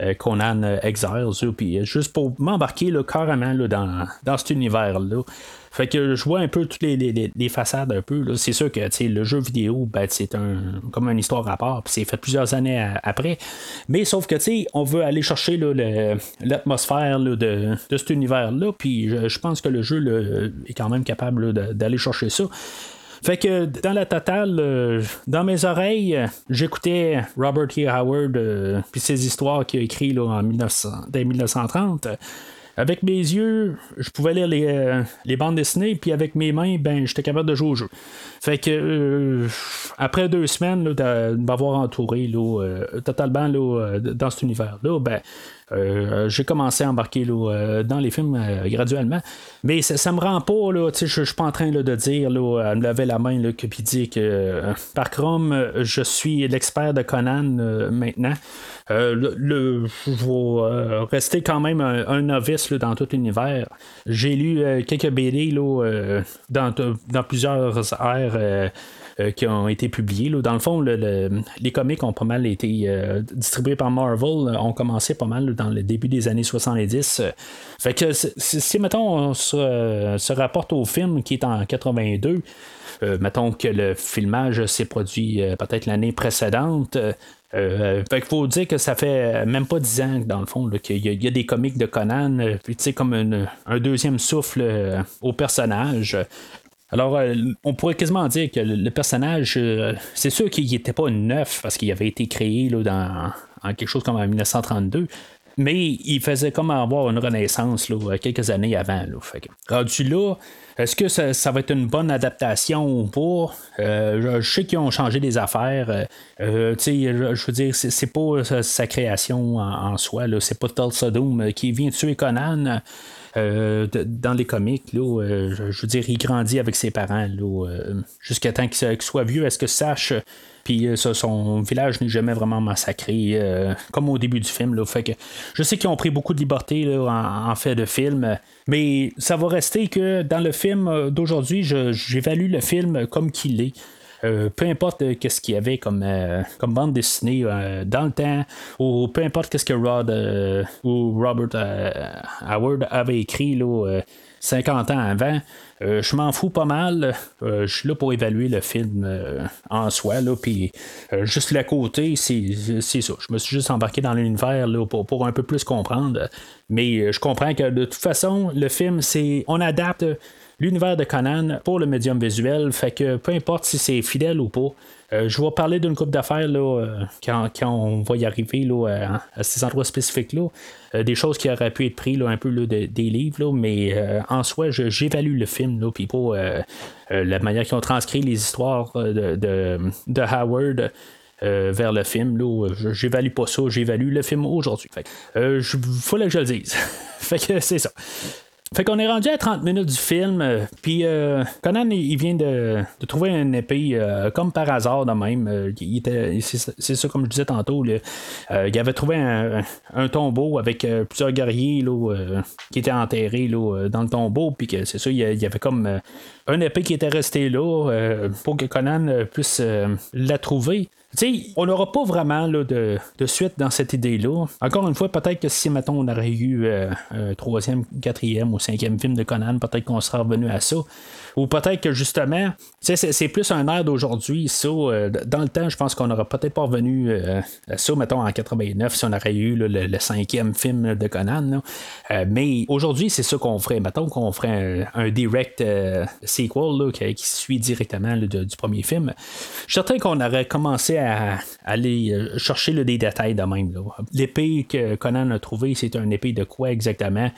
euh, Conan Exiles, puis juste pour m'embarquer carrément là, dans, dans cet univers-là. Fait que je vois un peu toutes les, les, façades un peu. C'est sûr que le jeu vidéo, ben, c'est un comme une histoire à part, puis c'est fait plusieurs années après. Mais sauf que on veut aller chercher l'atmosphère de, de cet univers-là, puis je, pense que le jeu est quand même capable d'aller chercher ça. Fait que dans la totale, euh, dans mes oreilles, j'écoutais Robert E. Howard euh, puis ses histoires qu'il a écrites en 1900, dès 1930. Avec mes yeux, je pouvais lire les, euh, les bandes dessinées, puis avec mes mains, ben, j'étais capable de jouer au jeu. Fait que après deux semaines de, m'avoir entouré là, totalement dans cet univers-là, ben, euh, j'ai commencé à embarquer euh, dans les films euh, graduellement. Mais ça, me rend pas, là, je suis pas en train de dire, à me lever la main, que puis dire que par Chrome, je suis l'expert de Conan maintenant. le, je vais rester quand même un, novice dans tout l'univers. J'ai lu quelques BD dans, dans, plusieurs aires euh, qui ont été publiés. Dans le fond, les comics ont pas mal été euh, distribués par Marvel, ont commencé pas mal dans le début des années 70. Fait que si, mettons, on se, rapporte au film qui est en 82, euh, mettons que le filmage s'est produit peut-être l'année précédente. fait qu'il faut dire que ça fait même pas dix ans, dans le fond, qu'il y, a des comics de Conan, puis tu sais, comme un deuxième souffle au personnage. Alors, euh, on pourrait quasiment dire que le, personnage, euh, c'est sûr qu'il n'était pas neuf parce qu'il avait été créé là, dans en quelque chose comme en 1932. Mais il faisait comme avoir une renaissance là, quelques années avant. Là. Fait là, est-ce que ça, va être une bonne adaptation ou pas? Euh, je, sais qu'ils ont changé des affaires. je, je, veux dire, c'est, pas sa, création en, soi. C'est pas Tulsa Doom qui vient tuer Conan. Euh, dans les comics, là, euh, je, veux dire, il grandit avec ses parents euh, jusqu'à temps qu'il soit vieux. Est-ce que sache puis son village n'est jamais vraiment massacré, comme au début du film. Là. Fait que je sais qu'ils ont pris beaucoup de liberté en, fait de film, mais ça va rester que dans le film d'aujourd'hui, j'évalue le film comme qu'il est. Euh, peu importe euh, qu'est-ce qu'il y avait comme, euh, comme bande dessinée dans le temps, ou peu importe qu'est-ce que Rod ou Robert Howard avait écrit là, 50 ans avant. je m'en fous pas mal. je suis là pour évaluer le film en soi. Là, puis juste le côté, c'est, ça. Je me suis juste embarqué dans l'univers pour, pour, un peu plus comprendre. Mais je comprends que de toute façon, le film, c'est. On adapte l'univers de Conan pour le médium visuel. Fait que peu importe si c'est fidèle ou pas. Euh, je vais parler d'une coupe d'affaires là, euh, quand, on va y arriver là, à, ces endroits spécifiques-là. Euh, des choses qui auraient pu être prises un peu des livres, mais en soi, j'évalue le film, puis pas la manière qu'ils ont transcrit les histoires de, de, Howard. vers le film. Là, j'évalue pas ça, j'évalue le film aujourd'hui. Il faut que je le dise. fait que c'est ça. Fait qu'on est rendu à 30 minutes du film, euh, puis euh, Conan il vient de, trouver une épée euh, comme par hasard de même. c'est, ça comme je disais tantôt. il avait trouvé un, tombeau avec plusieurs guerriers qui étaient enterrés dans le tombeau, puis que c'est ça, il y avait comme un épée qui était resté là pour que Conan puisse la trouver. sais, on n'aura pas vraiment là, de, suite dans cette idée-là. Encore une fois, peut-être que si, mettons, on aurait eu un troisième, quatrième ou cinquième film de Conan, peut-être qu'on sera revenu à ça. Ou peut-être que justement, c'est plus un air d'aujourd'hui. Euh, dans le temps, je pense qu'on n'aurait peut-être pas revenu euh, à ça, mettons, en 89, si on aurait eu le, cinquième film de Conan. Euh, mais aujourd'hui, c'est ça qu'on ferait. Mettons qu'on ferait un, direct sequel qui, suit directement du premier film. Je suis certain qu'on aurait commencé à, aller chercher des détails de même. L'épée que Conan a trouvée, c'est une épée de quoi exactement?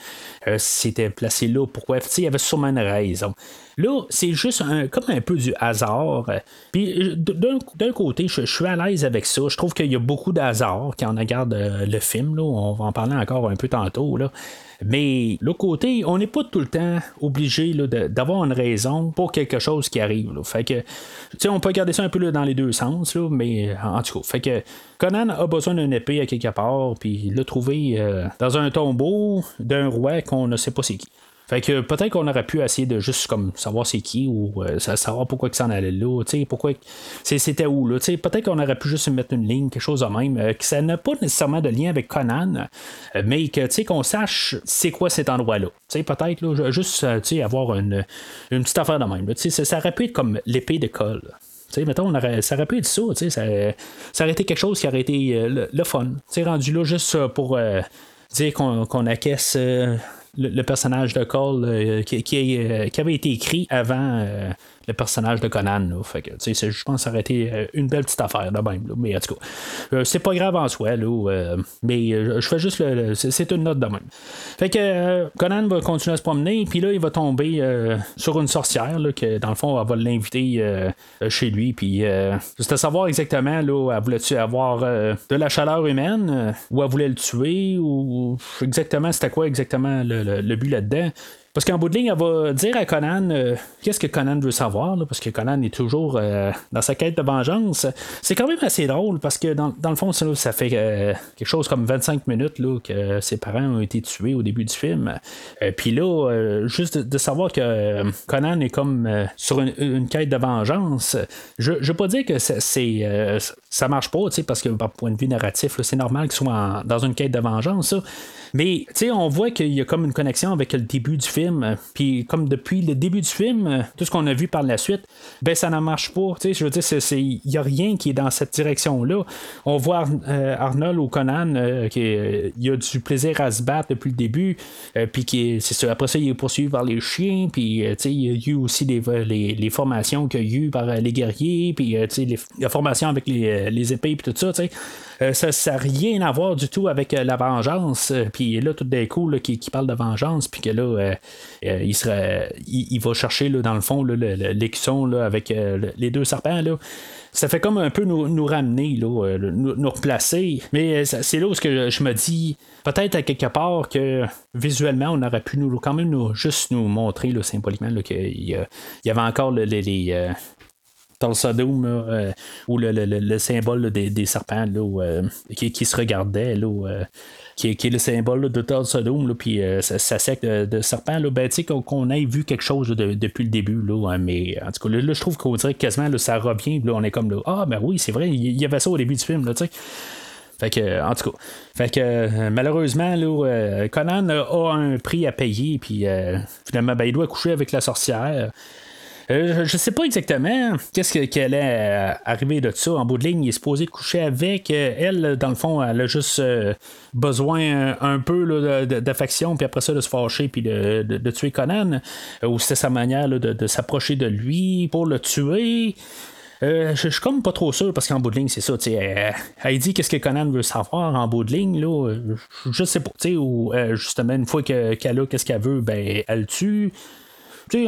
C'était placé là. Pourquoi? Il y avait sûrement une raison. Là, c'est juste comme un peu du hasard. Puis d'un côté, je, suis à l'aise avec ça. Je trouve qu'il y a beaucoup d'hasard quand on regarde euh, le film. Là. On va en parler encore un peu tantôt. Là. Mais l'autre côté, on n'est pas tout le temps obligé d'avoir une raison pour quelque chose qui arrive. Fait que, on peut garder ça un peu dans les deux sens, mais en tout cas, fait que Conan a besoin d'une épée à quelque part, puis l'a trouvé euh, dans un tombeau d'un roi qu'on ne sait pas c'est qui. Fait que peut-être qu'on aurait pu essayer de juste comme savoir c'est qui ou euh, savoir pourquoi il s'en allait là, pourquoi c'était où là. Peut-être qu'on aurait pu juste mettre une ligne, quelque chose de même, euh, que ça n'a pas nécessairement de lien avec Conan, euh, mais que qu'on sache c'est quoi cet endroit-là. Peut-être juste avoir une, une petite affaire de même. Ça, ça aurait pu être comme l'épée de colle. mettons, on aurait, ça aurait pu être ça, ça, ça aurait été quelque chose qui aurait été le, fun. rendu là juste pour dire qu'on acquiesce le, personnage de Cole euh, qui, euh, qui, avait été écrit avant euh, le personnage de Conan. Fait que, je pense que ça aurait été euh, une belle petite affaire de même. Mais en tout cas, euh, c'est pas grave en soi. Là, euh, mais je fais juste le. c'est une note de même. Fait que Conan va continuer à se promener. Puis là, il va tomber sur une sorcière là, que dans le fond, elle va l'inviter chez lui. Puis juste à savoir exactement, là, elle voulait-tu avoir de la chaleur humaine ou elle voulait le tuer ou exactement c'était quoi exactement le but là-dedans. Parce qu'en bout de ligne, elle va dire à Conan euh, qu'est-ce que Conan veut savoir, parce que Conan est toujours euh, dans sa quête de vengeance. C'est quand même assez drôle parce que dans, le fond, ça, fait euh, quelque chose comme 25 minutes que ses parents ont été tués au début du film. Puis là, juste de, savoir que Conan est comme sur une, quête de vengeance, je ne veux pas dire que c'est, ça marche pas, parce que par point de vue narratif, c'est normal qu'il soit dans une quête de vengeance. Mais on voit qu'il y a comme une connexion avec le début du film. Puis comme depuis le début du film, tout ce qu'on a vu par la suite, ben ça ne marche pas. Je veux dire, il n'y a rien qui est dans cette direction-là. On voit euh, Arnold ou Conan euh, qui euh, a du plaisir à se battre depuis le début. puis qui c'est. Après ça, il est poursuivi par les chiens. Puis il y a eu aussi les, les, formations qu'il y a eu par les guerriers. Puis les, la formation avec les, les épées. Puis tout ça. ça n'a rien à voir du tout avec la vengeance. Puis là, tout d'un coup, qui, parle de vengeance, puis que là, euh, il, serait, il, va chercher là, dans le fond l'écusson avec euh, les deux serpents. Là. Ça fait comme un peu nous, ramener, là, euh, nous, replacer. Mais c'est là où que je me dis, peut-être à quelque part que visuellement, on aurait pu nous, quand même nous, juste nous montrer symboliquement qu'il y, avait encore les, les dans le Sodome, ou le, symbole des, serpents là, qui, se regardaient. Là, qui est, le symbole de Thor Sodom, puis euh, sa, secte de, serpent, là, ben, qu'on, ait vu quelque chose depuis le début. Là, mais en tout cas, là, je trouve qu'on dirait quasiment là, ça revient. Là, on est comme là, ah, ben oui, c'est vrai, il y, avait ça au début du film. Là, Fait que, en tout cas, fait que malheureusement, là, Conan a un prix à payer, puis finalement, ben, il doit coucher avec la sorcière. Euh, je sais pas exactement qu'est-ce qu'elle est euh, arrivé de ça. En bout de ligne, il est supposé coucher avec. Euh, elle, dans le fond, elle a juste besoin un, peu d'affection, puis après ça, de se fâcher, puis de, tuer Conan. ou c'est sa manière de, s'approcher de lui pour le tuer. je, suis comme pas trop sûr parce qu'en bout de ligne, c'est ça. Elle, elle, dit qu'est-ce que Conan veut savoir en bout de ligne. Là, je sais pas. Ou justement, une fois qu'elle a qu'est-ce qu'elle veut, ben, elle tue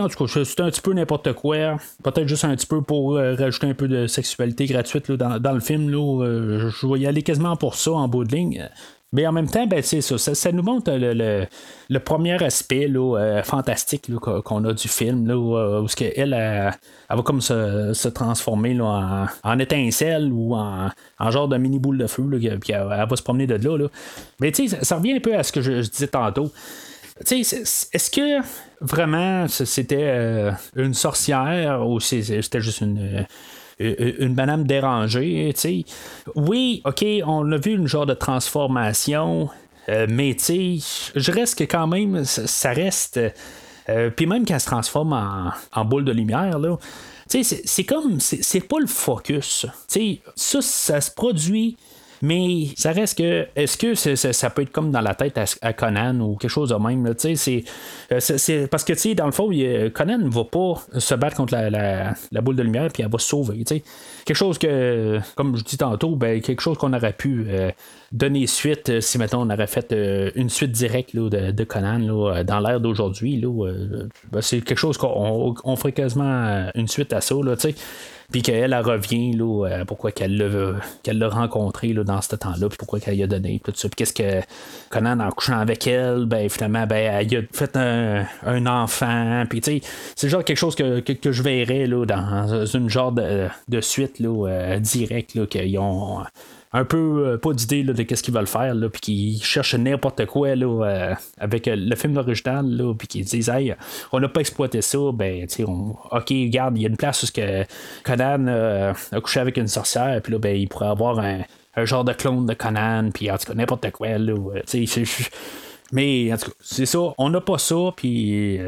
en tout cas, c'est un petit peu n'importe quoi. Peut-être juste un petit peu pour euh, rajouter un peu de sexualité gratuite dans, le film. Là, euh, je vais y aller quasiment pour ça en bout de ligne. Mais en même temps, ben, ça, ça, nous montre le, premier aspect euh, fantastique qu'on a du film, là, où, elle, va comme se, transformer en, étincelle ou en, genre de mini boule de feu, puis elle, va se promener de là. Mais tu sais, ça, revient un peu à ce que je disais tantôt. Est-ce que vraiment c'était euh, une sorcière ou c'était juste une euh, une madame dérangée, Oui, ok, on a vu une genre de transformation, euh, mais je reste quand même, ça reste. Puis même quand elle se transforme en, boule de lumière, là, c'est comme, c'est pas le focus. Tu ça, ça se produit mais ça reste que. Est-ce que ça peut être comme dans la tête à, Conan ou quelque chose de même? Euh, c'est, parce que, dans le fond, Conan ne va pas se battre contre la, boule de lumière puis elle va se sauver. Quelque chose que, comme je dis tantôt, ben, quelque chose qu'on aurait pu euh, donner suite euh, si, mettons, on aurait fait une suite directe de, Conan dans l'ère d'aujourd'hui. Ben, c'est quelque chose qu'on ferait quasiment une suite à ça. Là, puis qu'elle elle revient là, euh, pourquoi qu'elle l'a, qu'elle rencontré là, dans ce temps-là, puis pourquoi qu'elle y a donné, tout ça. Puis qu'est-ce que Conan, en couchant avec elle, ben finalement, ben, elle a fait un, un enfant, puis tu sais, c'est genre quelque chose que, que, je verrais là, dans une genre de, de suite là, euh, directe, là, qu'ils ont un peu euh, pas d'idée de qu'est-ce qu'ils veulent faire, puis qu'ils cherchent n'importe quoi là, euh, avec euh, le film original, puis qu'ils disent hey, on n'a pas exploité ça, ben on, ok, regarde, il y a une place où que Conan a couché avec une sorcière, puis là, ben, il pourrait avoir un, genre de clone de Conan, puis en tout cas n'importe quoi, là, mais en tout cas, c'est ça, on n'a pas ça, puis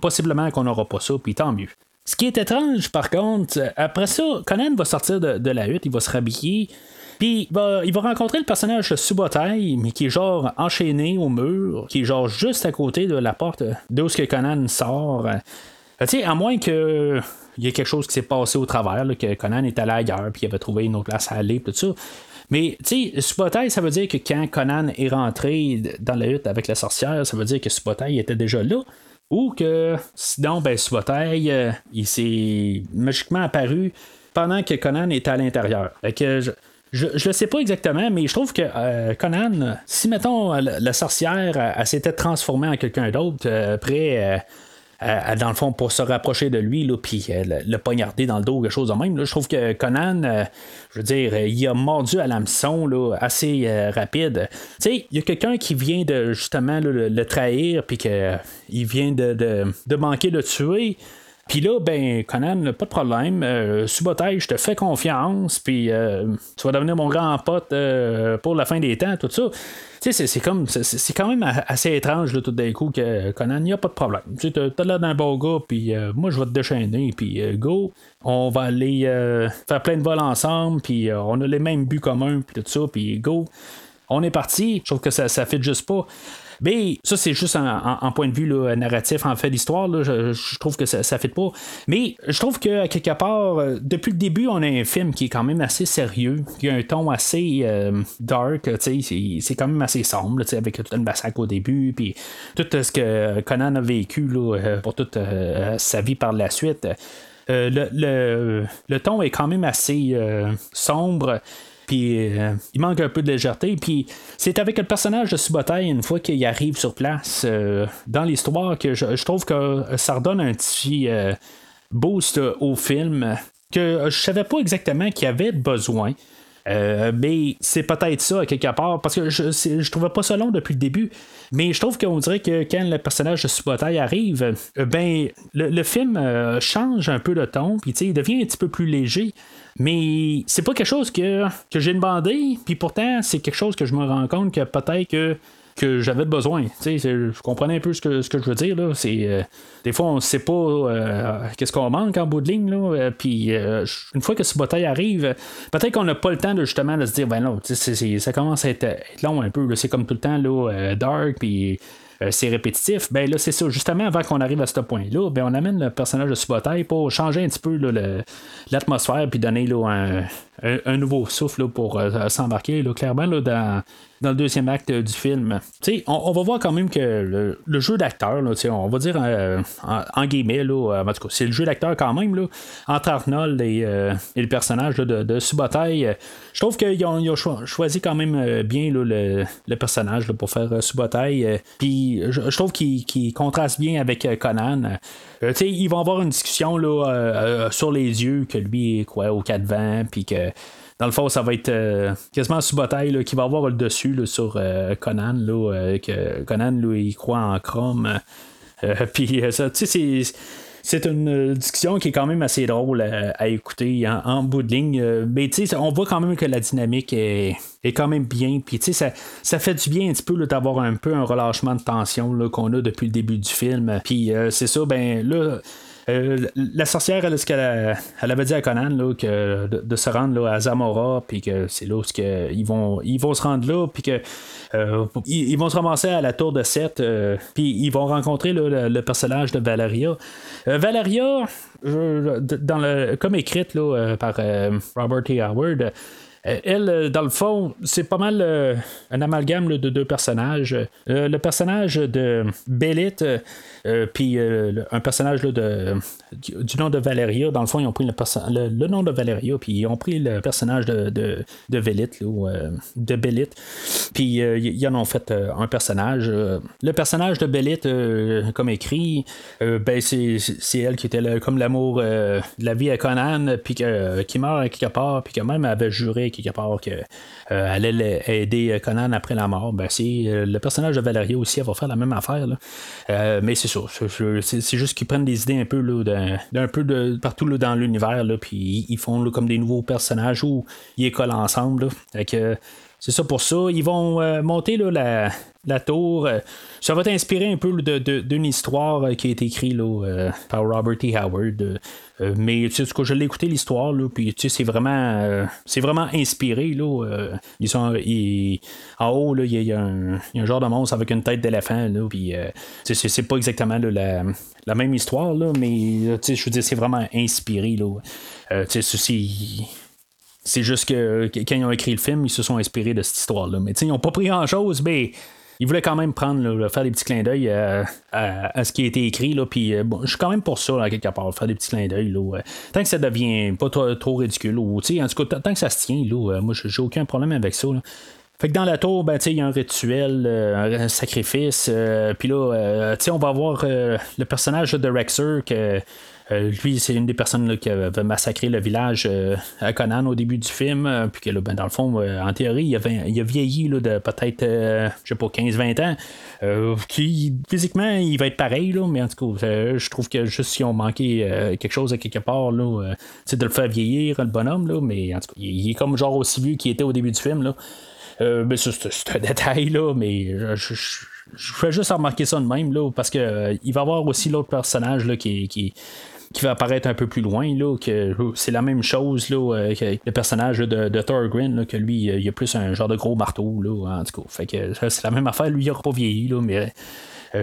possiblement qu'on n'aura pas ça, puis tant mieux. Ce qui est étrange, par contre, après ça, Conan va sortir de, de la hutte, il va se rhabiller, puis il va rencontrer le personnage de Subotai, mais qui est genre enchaîné au mur, qui est genre juste à côté de la porte d'où ce que Conan sort. Euh, tu sais, à moins que il y ait quelque chose qui s'est passé au travers, que Conan est allé ailleurs, puis il avait trouvé une autre place à aller, tout ça. Mais, tu sais, Subotai, ça veut dire que quand Conan est rentré dans la hutte avec la sorcière, ça veut dire que Subotai était déjà là. Ou que, sinon, ben, Subotai, euh, il s'est magiquement apparu pendant que Conan était à l'intérieur. Fait que je ne sais pas exactement, mais je trouve que euh, Conan, si mettons la, sorcière, elle, s'était transformée en quelqu'un d'autre, euh, après, euh, dans le fond, pour se rapprocher de lui, puis le, poignarder dans le dos, quelque chose de même, je trouve que Conan, je veux dire, il a mordu à l'hameçon là, assez rapide. Tu sais, il y a quelqu'un qui vient de justement le, trahir, puis qu'il vient de, de manquer de tuer. Puis là, ben, Conan, pas de problème. Euh, je te fais confiance. Puis euh, tu vas devenir mon grand pote euh, pour la fin des temps, tout ça. Tu sais, c'est comme. C'est quand même assez étrange, là, tout d'un coup, que Conan, il n'y a pas de problème. Tu sais, t'as l'air d'un beau gars, puis euh, moi, je vais te déchaîner, puis go. On va aller faire plein de vols ensemble, puis on a les mêmes buts communs, puis tout ça, puis go. On est parti. Je trouve que ça, ça fait juste pas. Mais ça, c'est juste en, point de vue narratif, en fait, l'histoire. Je, trouve que ça ne fait pas. Mais je trouve que, quelque part, euh, depuis le début, on a un film qui est quand même assez sérieux, qui a un ton assez euh, dark, c'est quand même assez sombre, avec tout le massacre au début, puis tout ce que Conan a vécu euh, pour toute sa vie par la suite. le, le, ton est quand même assez sombre euh, il manque un peu de légèreté. Puis c'est avec le personnage de Subotai, une fois qu'il arrive sur place euh, dans l'histoire, que je, trouve que ça redonne un petit euh, boost au film que je savais pas exactement qu'il y avait besoin. mais c'est peut-être ça, quelque part, parce que je, je trouvais pas ça long depuis le début. Mais je trouve qu'on dirait que quand le personnage de Subotai arrive, ben, le, film change un peu de ton, puis il devient un petit peu plus léger. Mais c'est pas quelque chose que, que j'ai demandé, puis pourtant, c'est quelque chose que je me rends compte que peut-être que que j'avais besoin. Je comprenais un peu ce que, ce que je veux dire. Là. Euh, des fois, on ne sait pas euh, qu'est-ce qu'on manque en bout de ligne. Euh, puis une fois que ce bataille arrive, peut-être qu'on n'a pas le temps de justement de se dire ben non, ça commence à être, long un peu. C'est comme tout le temps là, dark, puis c'est répétitif. Ben là, c'est ça. Justement, avant qu'on arrive à ce point-là, ben, on amène le personnage de Subotai pour changer un petit peu l'atmosphère puis donner un, nouveau souffle pour s'embarquer clairement là, dans dans le deuxième acte du film. On, on, va voir quand même que le, jeu d'acteur, on va dire euh, en, guillemets, là, euh, en tout cas, c'est le jeu d'acteur quand même, là, entre Arnold et, euh, le personnage de, de Subotai. je trouve qu'ils ont, choisi quand même bien le, personnage pour faire Subotai. Puis je, trouve qu'il contraste bien avec Conan. ils vont avoir une discussion là, sur les yeux que lui est quoi au 4 vents, puis que dans le fond, ça va être euh, quasiment sous bataille qui va avoir le dessus sur euh, Conan. Euh, que Conan, lui, il croit en Chrome. Puis ça, tu sais, c'est une discussion qui est quand même assez drôle à, écouter en, bout de ligne. Mais tu sais, on voit quand même que la dynamique est, quand même bien. Puis tu sais, ça, fait du bien un petit peu d'avoir un peu un relâchement de tension qu'on a depuis le début du film. Puis c'est ça, ben là euh, la sorcière, elle, elle avait dit à Conan, que de, se rendre là, à Zamora, puis que c'est là où ils vont, ils vont se rendre là, puis que euh, ils, vont se ramasser à la tour de Seth, euh, puis ils vont rencontrer le, personnage de Valeria. Valeria, dans le, comme écrite là, par Robert T. Howard, euh, elle, euh, dans le fond, c'est pas mal euh, un amalgame de deux personnages. le personnage de Bellit, puis un personnage de, du nom de Valeria. Dans le fond, ils ont pris le, le, nom de Valeria, puis ils ont pris le personnage de, de, de de Bellit. Puis ils en ont fait un personnage. le personnage de Bellit, comme écrit, ben, c'est elle qui était comme l'amour de la vie à Conan, puis qui meurt quelque part, puis qui même avait juré quelque part qu'elle euh, allait aider Conan après la mort. Ben, euh, le personnage de Valeria aussi, elle va faire la même affaire. Euh, mais c'est ça. C'est juste qu'ils prennent des idées un peu d'un peu de partout dans l'univers, puis ils font comme des nouveaux personnages où ils écolent ensemble. c'est ça pour ça. Ils vont monter la, la tour. ça va t'inspirer un peu d'une histoire qui a été écrite par Robert T. Howard. Euh, mais tu sais, je l'ai écouté l'histoire, puis tu sais, c'est vraiment, euh, c'est vraiment inspiré. Là, euh, ils sont, en haut, il y, a un genre de monstre avec une tête d'éléphant, puis c'est, pas exactement la, même histoire, là, mais je veux dire, c'est vraiment inspiré. Là. c'est juste que quand ils ont écrit le film, ils se sont inspirés de cette histoire-là. Mais ils n'ont pas pris grand-chose, mais il voulait quand même prendre, faire des petits clins d'œil euh, à, ce qui a été écrit. Là, puis euh, bon, je suis quand même pour ça, là, quelque part, faire des petits clins d'œil. Tant que ça devient pas trop, ridicule, ou en tout cas, tant que ça se tient, là, moi, j'ai aucun problème avec ça. Fait que dans la tour, ben, il y a un rituel, euh, un sacrifice. Puis là, on va voir le personnage de Rexer que euh, lui, c'est une des personnes qui avait massacré le village euh, à Conan au début du film. Euh, puis que ben, dans le fond, en théorie, il, avait, il a vieilli de peut-être, je sais pas, 15-20 ans. qui, physiquement, il va être pareil, là, mais en tout cas, je trouve que juste si on manquait quelque chose à quelque part, là, de le faire vieillir, le bonhomme, là, mais en tout cas, il, est comme genre aussi vieux qu'il était au début du film. Là. mais c'est un détail, là, mais je, fais juste remarquer ça de même, là, parce que il va y avoir aussi l'autre personnage là, qui, qui, qui va apparaître un peu plus loin, là, que c'est la même chose là, euh, le personnage de, de Thorgrim, que lui, il a plus un genre de gros marteau, là, en tout cas. Fait que c'est la même affaire, lui, il n'aura pas vieilli, là, mais euh,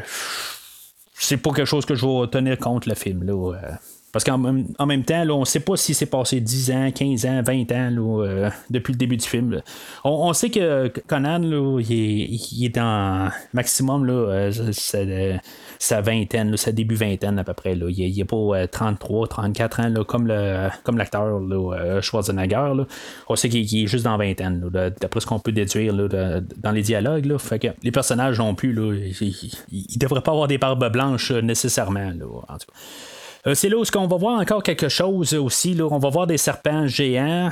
c'est pas quelque chose que je vais tenir compte le film. Là, euh. Parce qu'en même temps, là, on ne sait pas si c'est passé 10 ans, 15 ans, 20 ans là, depuis le début du film. On, sait que Conan, là, il, est, il, est, maximum là, sa vingtaine, sa début vingtaine à peu près. Là. Il n'est pas 33, euh, 34 ans comme, le, comme l'acteur euh, Schwarzenegger. On sait qu'il est juste dans vingtaine, d'après ce qu'on peut déduire dans les dialogues. Fait que les personnages non plus, là, ils ne devraient pas avoir des barbes blanches euh, nécessairement. en tout cas. c'est là où on va voir encore quelque chose aussi. Là, on va voir des serpents géants.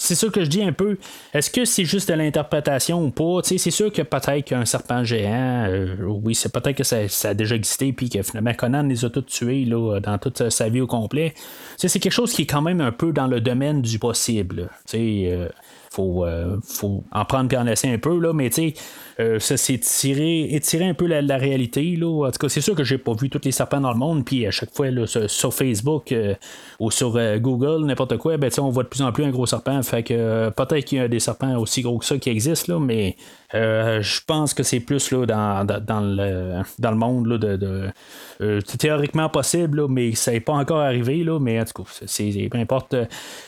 C'est sûr que je dis un peu. Est-ce que c'est juste de l'interprétation ou pas? c'est sûr que peut-être qu'un serpent géant, oui, c'est peut-être que ça, a déjà existé, puis que finalement Conan les a tous tués là, dans toute sa vie au complet. c'est quelque chose qui est quand même un peu dans le domaine du possible. Il faut, faut en prendre et en laisser un peu, là, mais tu sais, euh, ça s'est tiré, étiré un peu la, réalité. Là. En tout cas, c'est sûr que j'ai pas vu tous les serpents dans le monde, puis à chaque fois sur, Facebook euh, ou sur euh, Google, n'importe quoi, ben, on voit de plus en plus un gros serpent. Fait que peut-être qu'il y a des serpents aussi gros que ça qui existent, là, mais je pense que c'est plus là, dans, le, monde là, de, théoriquement possible, mais ça n'est pas encore arrivé. Là, mais en tout cas, c'est, peu importe.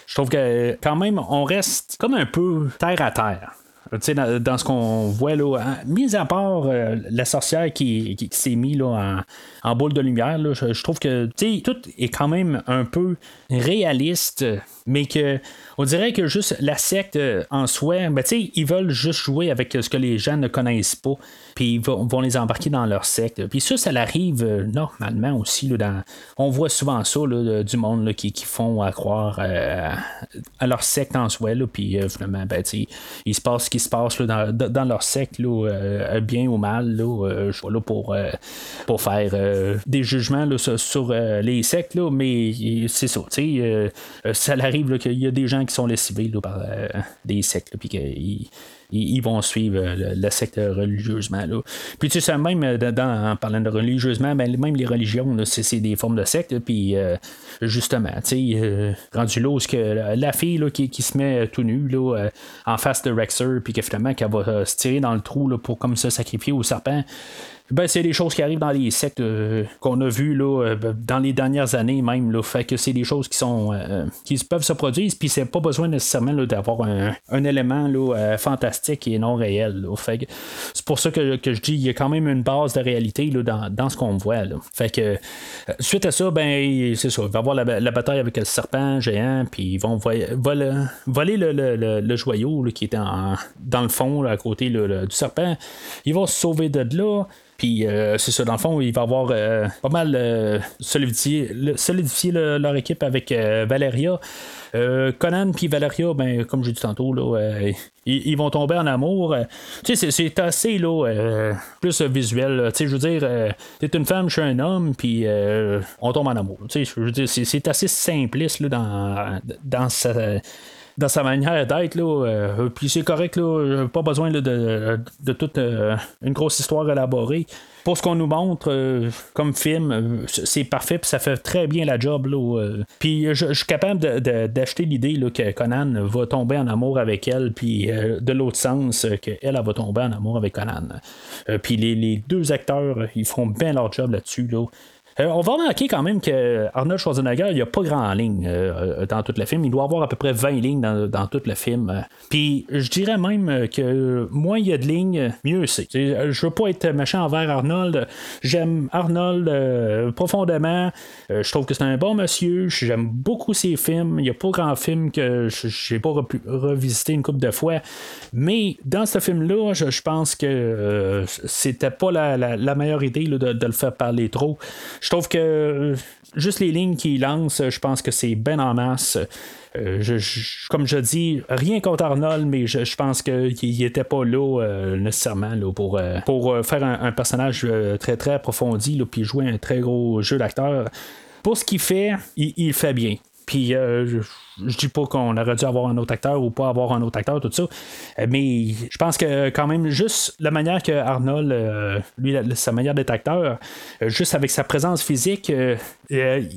Je trouve que quand même, on reste comme un peu terre à terre. Dans, dans, ce qu'on voit là, hein, mis à part euh, la sorcière qui, s'est mise là, en, boule de lumière, je, trouve que tout est quand même un peu réaliste, mais que on dirait que juste la secte euh, en soi, ben, ils veulent juste jouer avec ce que les gens ne connaissent pas, puis ils vont, les embarquer dans leur secte. Puis ça, ça arrive euh, normalement aussi. Là, on voit souvent ça du monde qui, font à croire à leur secte en soi, puis finalement, ben, il se passe ce qui se passe dans, leur secte, euh, bien ou mal. Euh, je suis là pour, euh, pour faire des jugements sur, les sectes, mais c'est ça. ça arrive qu'il y a des gens qui sont lessivés par des sectes, puis ils, vont suivre la secte religieusement. Puis tu sais, même en parlant de religieusement, ben, même les religions, c'est, des formes de secte. Puis justement, tu sais, rendu là, que la fille qui, se met tout nue là, en face de Rexer, puis que finalement qu'elle va se tirer dans le trou pour comme ça sacrifier au serpent. Ben, c'est des choses qui arrivent dans les sectes euh, qu'on a vues là, euh, dans les dernières années même. Là, fait que c'est des choses qui sont euh, qui peuvent se produire, puis c'est pas besoin nécessairement d'avoir un, élément là, fantastique et non réel. Fait c'est pour ça que, je dis il y a quand même une base de réalité là, dans, ce qu'on voit. Là. Fait que suite à ça, ben c'est ça, il va y avoir la, bataille avec le serpent géant, puis ils vont voler, voler le, joyau qui est dans le fond à côté du serpent. Ils vont se sauver de là. Puis euh, c'est ça, dans le fond, il va avoir euh, pas mal euh, solidifié, leur équipe avec Valeria. Conan puis Valeria, ben, comme j'ai dit tantôt, là, ils, vont tomber en amour. tu sais, c'est assez là, plus visuel. Tu sais, je veux dire, t'es une femme, je suis un homme, puis on tombe en amour. Tu sais, je veux dire, c'est assez simpliste là, dans, dans sa dans sa manière d'être. Là, euh, puis c'est correct, là, pas besoin de, de, toute euh, une grosse histoire élaborée. Pour ce qu'on nous montre euh, comme film, c'est parfait, puis ça fait très bien la job. Là, puis je, suis capable d'acheter l'idée que Conan va tomber en amour avec elle, puis de l'autre sens, qu'elle elle, va tomber en amour avec Conan. puis les, les, deux acteurs, ils font bien leur job là-dessus. Là. Euh, on va remarquer quand même que Arnold Schwarzenegger, il n'y a pas grand ligne euh, euh, dans tout le film. Il doit avoir à peu près 20 lignes dans, tout le film. Puis je dirais même que moins il y a de lignes, mieux c'est. Je veux pas être méchant envers Arnold. J'aime Arnold profondément. je trouve que c'est un bon monsieur. J'aime beaucoup ses films. Il n'y a pas grand film que j'ai pas revisité une couple de fois. Mais dans ce film-là, je, pense que c'était pas la, meilleure idée de, le faire parler trop. Je trouve que euh, juste les lignes qu'il lance, je pense que c'est ben en masse. Euh, comme je dis, rien contre Arnold, mais je, pense qu'il n'était pas là euh, nécessairement là, pour, pour faire un, personnage très très approfondi, puis jouer un très gros jeu d'acteur. Pour ce qu'il fait, il, il fait bien. Puis euh, je, dis pas qu'on aurait dû avoir un autre acteur ou pas avoir un autre acteur, tout ça. Euh, mais je pense que quand même, juste la manière que Arnold, euh, lui, sa manière d'être acteur, juste avec sa présence physique,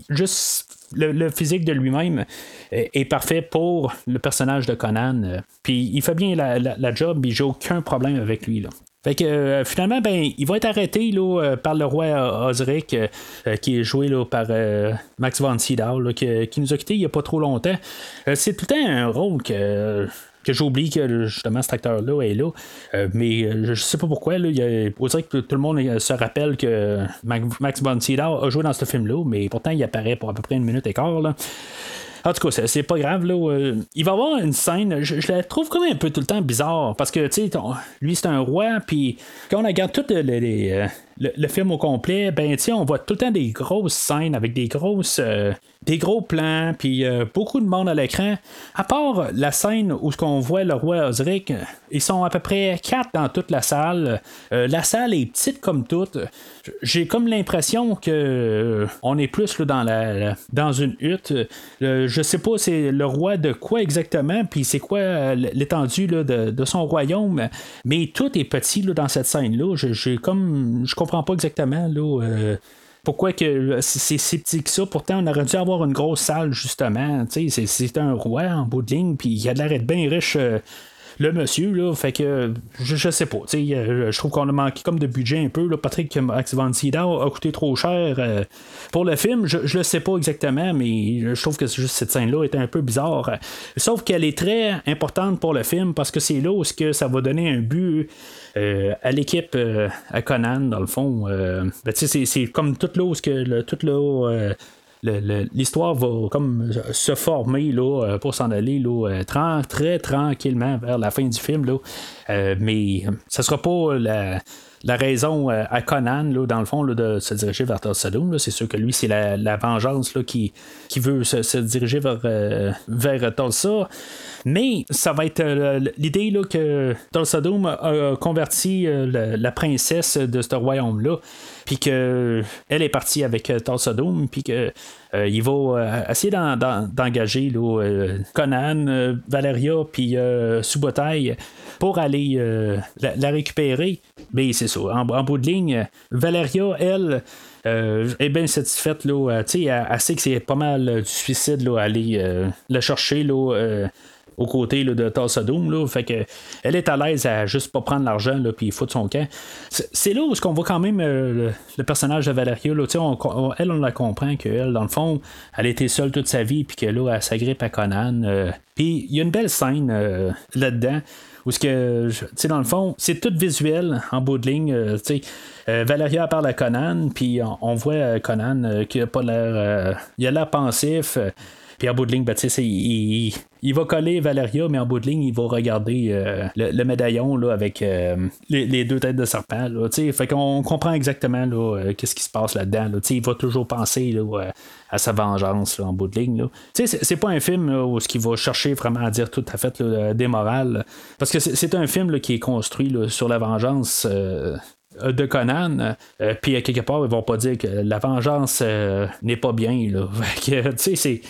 juste le, physique de lui-même est, parfait pour le personnage de Conan. Puis il fait bien la, la, la job, et j'ai aucun problème avec lui. Là. Fait que euh, finalement, ben, il va être arrêté euh, par le roi Osric, euh, qui est joué par Max von Sydow, qui, nous a quittés il n'y a pas trop longtemps. c'est tout le temps un rôle que que j'oublie que justement cet acteur-là est là. mais je sais pas pourquoi. Là, il y que tout le monde se rappelle que Max von Sydow a joué dans ce film-là, mais pourtant il apparaît pour à peu près une minute et quart. Là. En tout cas, c'est pas grave. Là, euh, il va y avoir une scène, je, la trouve quand même un peu tout le temps bizarre. Parce que, tu sais, lui, c'est un roi, puis quand on regarde toutes les, le, film au complet, ben, on voit tout le temps des grosses scènes avec des grosses. Euh, des gros plans, puis euh, beaucoup de monde à l'écran. À part la scène où qu'on voit le roi Osric, ils sont à peu près quatre dans toute la salle. Euh, la salle est petite comme toute. J'ai comme l'impression que on est plus dans la, dans une hutte. je sais pas c'est le roi de quoi exactement, puis c'est quoi l'étendue de, de, son royaume, mais tout est petit là, dans cette scène là. J'ai comme comprends pas exactement là, euh, pourquoi que c'est si petit que ça. Pourtant, on aurait dû avoir une grosse salle, justement. C'est un roi en bout de ligne, puis il a de l'air d'être bien riche. Euh, le monsieur, là, fait que je, je sais pas. Euh, je trouve qu'on a manqué comme de budget un peu. Patrick Max Van Sydow a coûté trop cher euh, pour le film. Je, je le sais pas exactement, mais je trouve que juste cette scène-là était un peu bizarre. Sauf qu'elle est très importante pour le film parce que c'est là où que ça va donner un but. Euh, à l'équipe à Conan, dans le fond, ben, c'est, comme tout là où que tout là l'histoire va comme se former là, euh, pour s'en aller là, euh, très tranquillement vers la fin du film. Là. Euh, mais ce sera pas la, raison à Conan, là, dans le fond, de se diriger vers Tulsadum. C'est sûr que lui, c'est la, vengeance là, qui, qui veut se, diriger vers, vers Tulsa. Mais ça va être l'idée là, que Tulsadum a converti la, princesse de ce royaume-là puis qu'elle est partie avec euh, Tulsa Doom, puis qu'il euh, va euh, essayer d'engager Conan, Valeria, puis Subotai pour aller la, récupérer. Mais c'est ça, en, bout de ligne, Valeria, elle, est bien satisfaite. Là, elle, elle, sait que c'est pas mal du suicide là, aller la chercher. Là, aux côtés là, de Tulsa Doom. Là, fait que elle est à l'aise à juste pas prendre l'argent puis foutre son camp. C'est là où qu'on voit quand même euh, le, personnage de Valeria. Là, elle, on la comprend qu'elle, dans le fond, elle était seule toute sa vie puis que là, elle s'agrippe à Conan. Euh. puis il y a une belle scène euh, là-dedans. Où ce que, tu sais, dans le fond, c'est tout visuel en bout de ligne. tu sais, Valeria parle à Conan, puis on, voit Conan qui a pas l'air. il a l'air pensif. Puis en bout de ligne, ben, il, il, va coller Valeria, mais en bout de ligne, il va regarder euh, le, médaillon là, avec euh, les, deux têtes de serpent. Là, fait qu'on comprend exactement là, euh, qu'est-ce qui se passe là-dedans. Là, il va toujours penser là, à sa vengeance en bout de ligne. C'est, c'est pas un film où ce qui va chercher vraiment à dire tout à fait des morales. Parce que c'est, un film qui est construit sur la vengeance de Conan, puis quelque part, ils vont pas dire que la vengeance n'est pas bien. Là. c'est,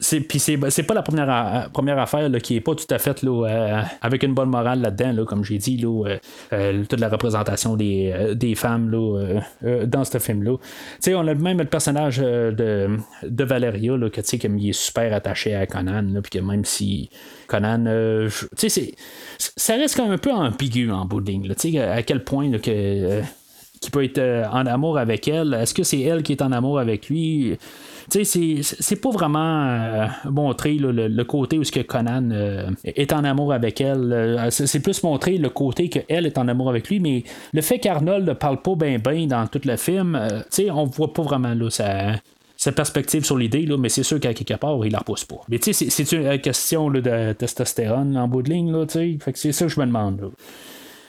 c'est, puis c'est, pas la première, euh, première affaire là, qui est pas tout à fait là, euh, avec une bonne morale là-dedans, là, comme j'ai dit, là, euh, toute la représentation des, des femmes là, dans ce film-là. sais on a même le personnage de, de Valeria, là, que, comme il est super attaché à Conan, puis que même si Conan, tu sais, ça reste quand même un peu ambigu en bout de ligne, à quel point là, que peut être en amour avec elle. Est-ce que c'est elle qui est en amour avec lui? Sais, c'est pas vraiment euh, montré le, côté où ce que Conan euh, est en amour avec elle. Euh, c'est plus montré le côté qu'elle est en amour avec lui, mais le fait qu'Arnold ne parle pas bien bien dans tout le film, tu sais, on voit pas vraiment là, sa, perspective sur l'idée, là, mais c'est sûr qu'à quelque part, il la repousse pas. Mais tu sais, c'est une question de testostérone en bout de ligne, là. Fait que c'est ça que je me demande.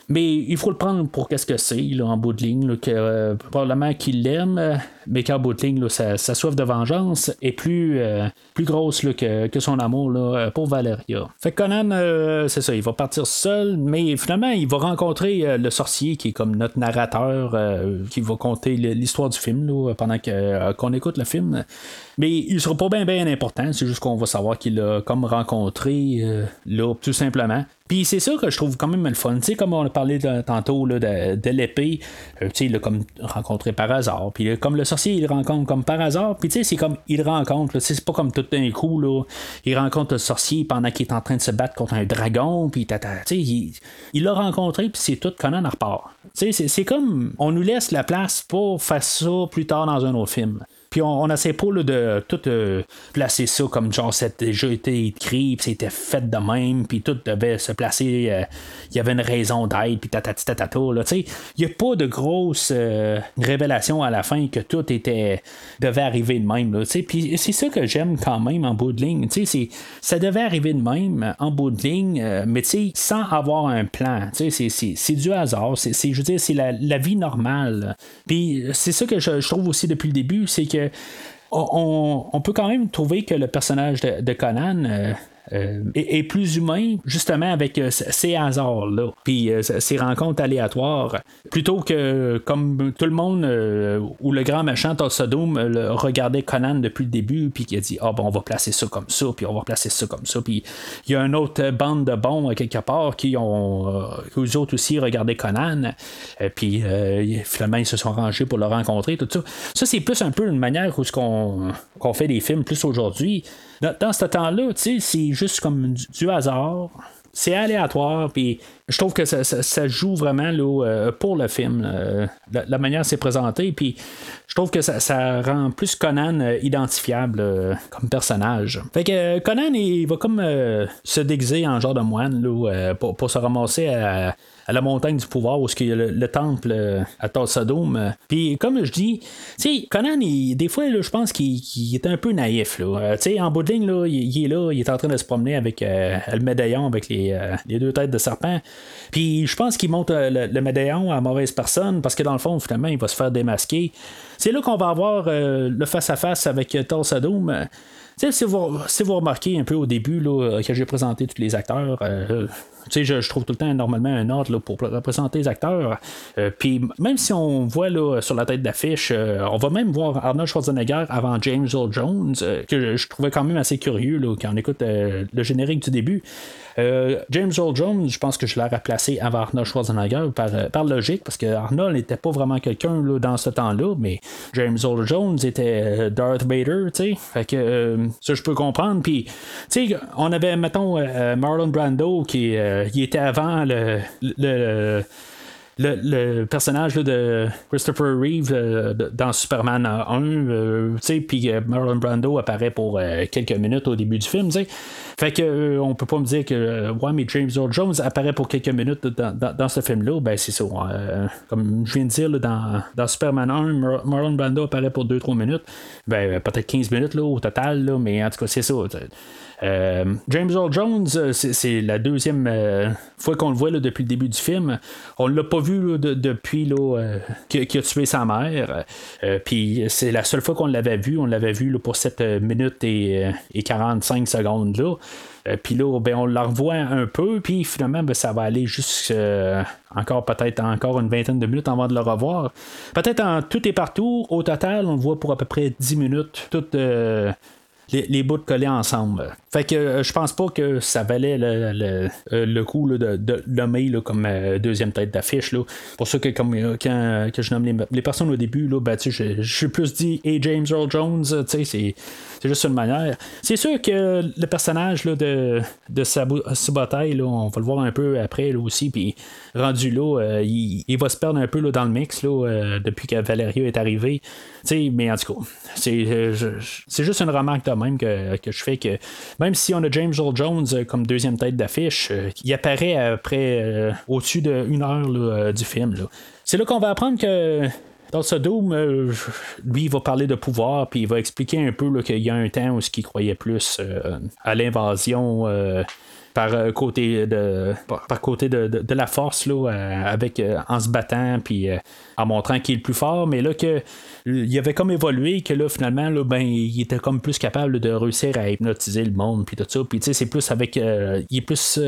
Mais il faut le prendre pour qu'est-ce que c'est, en bout de ligne, que euh, probablement qu'il l'aime, mais qu'en bout de ligne, sa, soif de vengeance est plus, euh, plus grosse que, son amour pour Valeria. Fait que Conan, euh, c'est ça, il va partir seul, mais finalement, il va rencontrer le sorcier qui est comme notre narrateur, qui va conter l'histoire du film pendant qu'on écoute le film. Mais il sera pas bien bien important, c'est juste qu'on va savoir qu'il l'a comme rencontré là, tout simplement. Puis c'est ça que je trouve quand même le fun. Tu sais, comme on a parlé tantôt là, de, l'épée, euh, tu sais, il l'a comme rencontré par hasard. Puis comme le sorcier, il le rencontre comme par hasard. Puis tu sais, c'est comme il rencontre. C'est pas comme tout d'un coup, là. Il rencontre le sorcier pendant qu'il est en train de se battre contre un dragon. Puis tu sais, il l'a rencontré, puis c'est tout Conan repart. Tu sais, c'est comme on nous laisse la place pour faire ça plus tard dans un autre film. Puis on n'essaie pas de tout placer ça comme genre c'était déjà été écrit, puis c'était fait de même, puis tout devait se placer. Il y avait une raison d'être, puis tatati tatata. Il n'y a pas de grosse révélation à la fin que tout était devait arriver de même. Puis c'est ça que j'aime quand même en bout de ligne. Ça devait arriver de même en bout de ligne, mais sans avoir un plan. C'est du hasard. C'est, je veux dire, c'est la, vie normale. Puis c'est ça que je, trouve aussi depuis le début, c'est que on, peut quand même trouver que le personnage de, Conan, euh, euh, est, plus humain, justement, avec euh, ces hasards-là, puis euh, ces rencontres aléatoires, plutôt que comme tout le monde, ou le grand méchant Tulsadum regardait Conan depuis le début, puis qui a dit Ah, bon, on va placer ça comme ça, puis on va placer ça comme ça, puis il y a une autre bande de bons quelque part qui ont, eux autres aussi regardé Conan, puis finalement, ils se sont rangés pour le rencontrer, tout ça. Ça, c'est plus un peu une manière où ce qu'on fait des films plus aujourd'hui. Dans, ce temps-là, c'est juste comme du, hasard. C'est aléatoire, puis je trouve que ça, joue vraiment là, euh, pour le film, euh, la, manière c'est présenté, puis je trouve que ça, rend plus Conan euh, identifiable comme personnage. Fait que Conan, il va comme se déguiser en genre de moine là, pour, pour, se ramasser à, à la montagne du pouvoir où il y a le, temple euh, à Tulsadome. Puis comme je dis, tu sais, Conan, des fois, je pense qu'il est un peu naïf. Là. Euh, sais, en bout de ligne, là, il, est là, il est en train de se promener avec euh, le médaillon avec les, deux têtes de serpent. Puis je pense qu'il monte le, médaillon à mauvaise personne parce que dans le fond, finalement, il va se faire démasquer. C'est là qu'on va avoir le face-à-face avec Tulsadome si vous, si vous remarquez un peu au début là, que j'ai présenté tous les acteurs, euh, je, je, trouve tout le temps normalement un ordre là, pour représenter les acteurs. Euh, puis même si on voit là, sur la tête d'affiche, euh, on va même voir Arnold Schwarzenegger avant James Earl Jones, que je, trouvais quand même assez curieux là, quand on écoute le générique du début. James Earl Jones, je pense que je l'ai replacé avant Arnold Schwarzenegger par, par logique, parce que Arnold n'était pas vraiment quelqu'un dans ce temps-là, mais James Earl Jones était Darth Vader, tu sais. Fait que ça, je peux comprendre. Puis, tu sais, on avait, mettons, euh, Marlon Brando qui euh, était avant le, le le, personnage de Christopher Reeve euh, dans Superman 1, euh, puis euh, Marlon Brando apparaît pour quelques minutes au début du film, sais. Fait que on peut pas me dire que James Earl Jones apparaît pour quelques minutes dans, ce film-là, ben c'est ça. comme je viens de dire, dans, dans, Superman 1, Marlon Brando apparaît pour 2-3 minutes. Ben peut-être 15 minutes là, au total, là, mais en tout cas, c'est ça. Euh, James Earl Jones, euh, c'est la deuxième euh, fois qu'on le voit depuis le début du film. On l'a pas vu depuis là, qu'il a tué sa mère. Puis c'est la seule fois qu'on l'avait vu. On l'avait vu pour 7 minutes et, 45 secondes là. puis là, ben, on la revoit un peu, puis finalement, ben, ça va aller juste encore peut-être encore une vingtaine de minutes avant de le revoir. Peut-être en tout et partout, au total, on le voit pour à peu près 10 minutes, tout les, les bouts collés ensemble. Fait que euh, je pense pas que ça valait le, le, euh, coup de, de l'homme comme euh, deuxième tête d'affiche. Pour ça que comme quand que je nomme les, personnes au début, là, ben, je, suis plus dit et James Earl Jones, c'est, c'est juste une manière. C'est sûr que le personnage là, de, de Subotai, on va le voir un peu après là, aussi, puis rendu là, il, il, va se perdre un peu là, dans le mix là, depuis que Valerio est arrivé. mais en tout cas, c'est, c'est juste une remarque de même que, que je fais que même si on a James Earl Jones euh, comme deuxième tête d'affiche, euh, il apparaît après euh, au-dessus d'une heure du film. C'est là qu'on va apprendre que dans ce Doom, lui, il va parler de pouvoir, puis il va expliquer un peu qu'il y a un temps où il croyait plus à l'invasion par euh, côté de par côté de, la force là, euh, avec euh, en se battant puis en montrant qu'il est le plus fort. Mais là que il avait comme évolué que là finalement là, ben il était comme plus capable de réussir à hypnotiser le monde puis tout ça. Puis tu sais c'est plus avec il est plus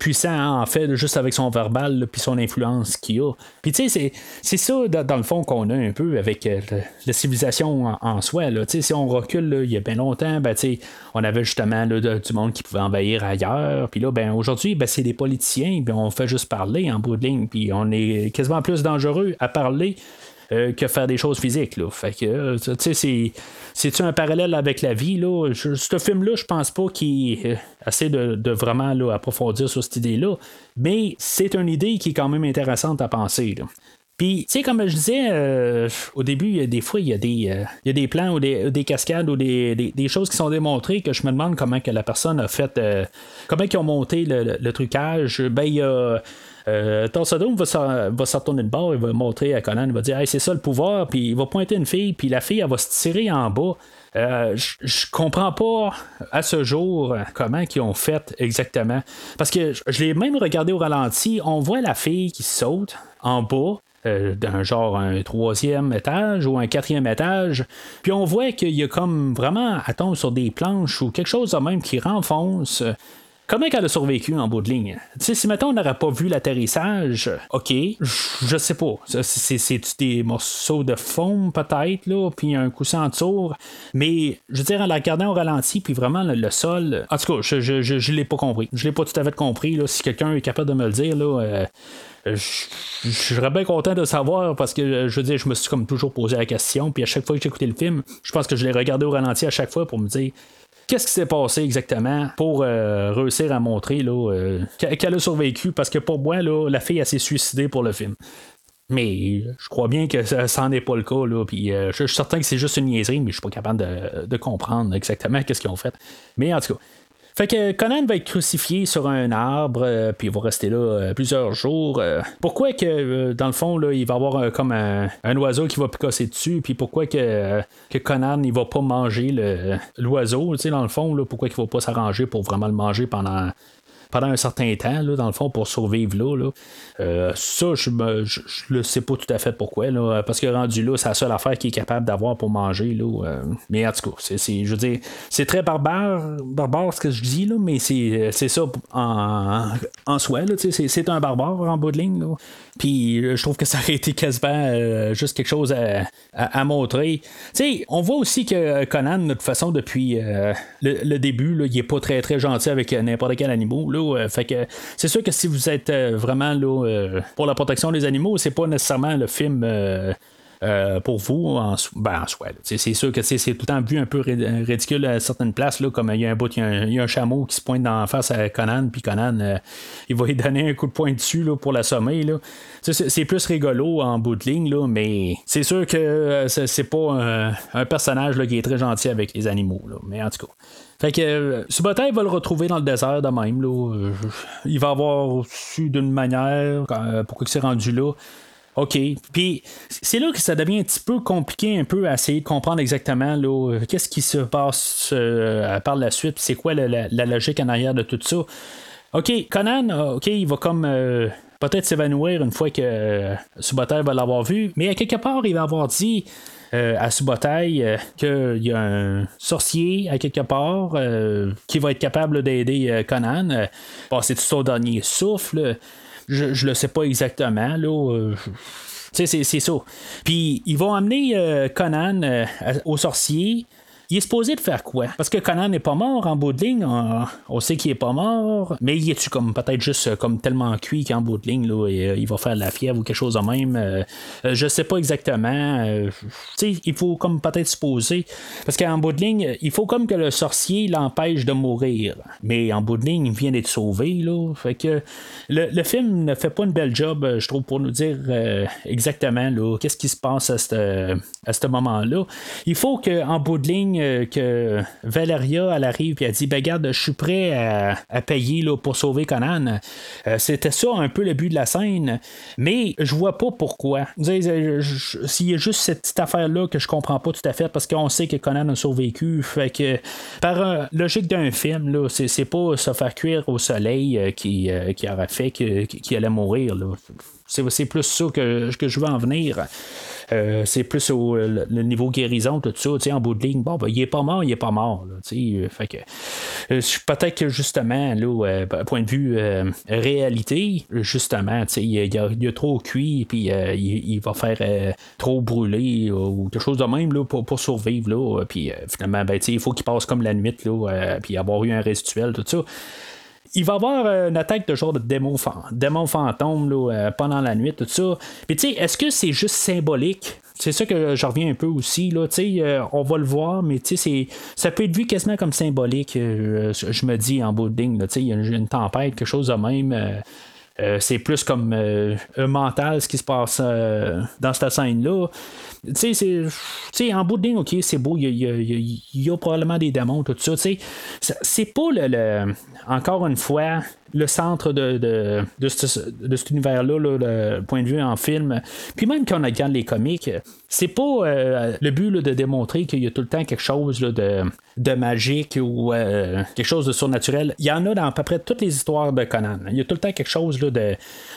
puissant en fait juste avec son verbal puis son influence qu'il a. Puis tu sais c'est ça dans, le fond qu'on a un peu avec euh, la civilisation en, soi là. si on recule il y a bien longtemps ben on avait justement du monde qui pouvait envahir ailleurs puis là ben aujourd'hui ben, c'est des politiciens puis on fait juste parler en bout de ligne puis on est quasiment plus dangereux à parler euh, que faire des choses physiques. Là. Fait que, euh, tu sais, c'est, c'est un parallèle avec la vie. Là? ce film-là, je pense pas qu'il essaie de, de vraiment là, approfondir sur cette idée-là, mais c'est une idée qui est quand même intéressante à penser. Puis, tu sais, comme je disais au début, des fois, il y, a des, il y a des plans ou des, cascades ou des, des, choses qui sont démontrées que je me demande comment que la personne a fait, comment ils ont monté le, trucage. Ben, il y a. Euh, va, se retourner de bord, il va montrer à Conan, il va dire hey, c'est ça le pouvoir, puis il va pointer une fille, puis la fille, elle va se tirer en bas. Euh, je comprends pas à ce jour comment ils ont fait exactement. Parce que je l'ai même regardé au ralenti. On voit la fille qui saute en bas. Euh, d'un genre un troisième étage ou un quatrième étage. Puis on voit qu'il y a comme vraiment, à tombe sur des planches ou quelque chose même qui renfonce. Comment elle a survécu en bout de ligne? sais, si maintenant on n'aurait pas vu l'atterrissage, ok, je sais pas. C'est des morceaux de foam peut-être, là, puis un coussin en tour. Mais je veux dire, en la regardant au ralenti, puis vraiment le, sol. En tout cas, je, je, l'ai pas compris. Je l'ai pas tout à fait compris. Là. Si quelqu'un est capable de me le dire, là. Euh, je, serais bien content de savoir parce que je veux dire, je me suis comme toujours posé la question, puis à chaque fois que écouté le film, je pense que je l'ai regardé au ralenti à chaque fois pour me dire qu'est-ce qui s'est passé exactement pour euh, réussir à montrer euh, qu'elle a survécu? Parce que pour moi, là, la fille, s'est suicidée pour le film. Mais je crois bien que ça n'en est pas le cas. Là, puis, euh, je, suis certain que c'est juste une niaiserie, mais je suis pas capable de, de comprendre exactement qu'est-ce qu'ils ont fait. Mais en tout cas, fait que Conan va être crucifié sur un arbre, euh, puis il va rester là euh, plusieurs jours. Euh. pourquoi que, dans le fond, là, il va avoir comme un, oiseau qui va picasser dessus, puis pourquoi que, que Conan, il va pas manger l'oiseau, tu sais, dans le fond, là, pourquoi il va pas s'arranger pour vraiment le manger pendant pendant un certain temps, là, dans le fond, pour survivre là. Euh, ça, je ne le sais pas tout à fait pourquoi, là, parce que rendu là, c'est la seule affaire qu'il est capable d'avoir pour manger. Là, euh, mais en tout cas, c'est, je veux dire, c'est très barbare, barbare ce que je dis, là, mais c'est, ça en, en soi. C'est, un barbare en bout de ligne. Là. Puis je trouve que ça aurait été quasiment euh, juste quelque chose à, montrer. sais, on voit aussi que Conan, de toute façon, depuis le, début, là, il est pas très très gentil avec n'importe quel animal. Euh, c'est sûr que si vous êtes euh, vraiment là, euh, pour la protection des animaux, c'est pas nécessairement le film. pour vous en, ben, soi. C'est sûr que c'est tout le temps vu un peu ridicule à certaines places, là, comme il y a un bout, il y, a un chameau qui se pointe en face à Conan, puis Conan, il va lui donner un coup de poing dessus là, pour l'assommer. C'est plus rigolo en bout de ligne, là, mais c'est sûr que c'est pas un, personnage là, qui est très gentil avec les animaux. Mais en tout cas. Fait que euh, va le retrouver dans le désert de même. Là. Euh, il va avoir su d'une manière euh, pourquoi s'est rendu là. OK. Puis c'est là que ça devient un petit peu compliqué un peu à essayer de comprendre exactement là, qu'est-ce qui se passe par la suite, c'est quoi la, logique en arrière de tout ça. OK, Conan, OK, il va comme peut-être s'évanouir une fois que Subotai va l'avoir vu, mais à quelque part, il va avoir dit euh, à Subotai euh, qu'il y a un sorcier à quelque part euh, qui va être capable d'aider Conan. Bon, c'est tout son dernier souffle. Je, je le sais pas exactement. Là. c'est ça. Puis ils vont amener Conan au sorcier il est supposé de faire quoi? Parce que Conan n'est pas mort en bout de ligne. On, sait qu'il est pas mort. Mais il est-tu comme peut-être juste euh, comme tellement cuit qu'en bout de ligne, là, euh, il va faire de la fièvre ou quelque chose de même. Euh, je sais pas exactement. il faut comme peut-être supposer. Parce qu'en bout de ligne, il faut comme que le sorcier l'empêche de mourir. Mais en bout de ligne, il vient d'être sauvé. Là. Fait que le, film ne fait pas une belle job, je trouve, pour nous dire exactement qu'est-ce qui se passe à ce moment-là. Il faut qu'en bout de ligne, que Valeria, elle arrive et elle dit ben, Regarde, je suis prêt à, payer pour sauver Conan. Euh, c'était ça un peu le but de la scène, mais je vois pas pourquoi. S'il y a juste cette petite affaire-là que je comprends pas tout à fait, parce qu'on sait que Conan a survécu, fait que par logique d'un film, là, c'est, pas se faire cuire au soleil euh, qui, euh, qui aurait fait qu'il allait mourir. C'est, plus ça que, que je veux en venir. Euh, c'est plus au le, niveau guérison, tout ça, en bout de ligne. Bon, ben, il est pas mort, il est pas mort. Euh, que euh, peut-être que justement, là, point de vue réalité, justement, il, il, a, a trop cuit, puis il, va faire trop brûler ou quelque chose de même là, pour, survivre. Là, puis finalement, ben, il faut qu'il passe comme la nuit, là, puis avoir eu un résiduel, tout ça il va avoir une attaque de genre de démon, démon fantôme là, pendant la nuit, tout ça. Puis tu sais, est-ce que c'est juste symbolique? C'est ça que je reviens un peu aussi. Là, euh, on va le voir, mais ça peut être vu quasiment comme symbolique, euh, je me dis en bout de Il y a une tempête, quelque chose de même. Euh, c'est plus comme mental ce qui se passe dans cette scène-là. Tu sais, en bout de ligne, ok, c'est beau, il y, a, probablement des démons, tout ça. C'est pas le, Encore une fois, le centre de, de, de, cet univers-là, le point de vue en film. Puis même quand on regarde les comics, c'est pas euh, le but de démontrer qu'il y a tout le temps quelque chose de, de, magique ou euh, quelque chose de surnaturel. Il y en a dans à peu près toutes les histoires de Conan. Il y a tout le temps quelque chose de,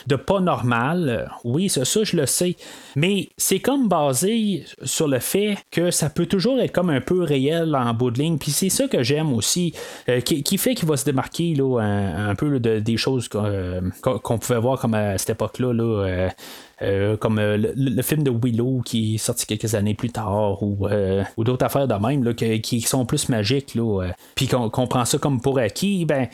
de pas normal. Oui, c'est ça, je le sais. Mais c'est comme basé sur le fait que ça peut toujours être comme un peu réel en bout de ligne. Puis c'est ça que j'aime aussi, euh, qui, fait qu'il va se démarquer là, un, peu des choses qu'on pouvait voir comme à cette époque-là. Là, euh, comme euh, le, film de Willow qui est sorti quelques années plus tard ou, euh, ou d'autres affaires de même là, qui, sont plus magiques puis qu'on, prend ça comme pour acquis ben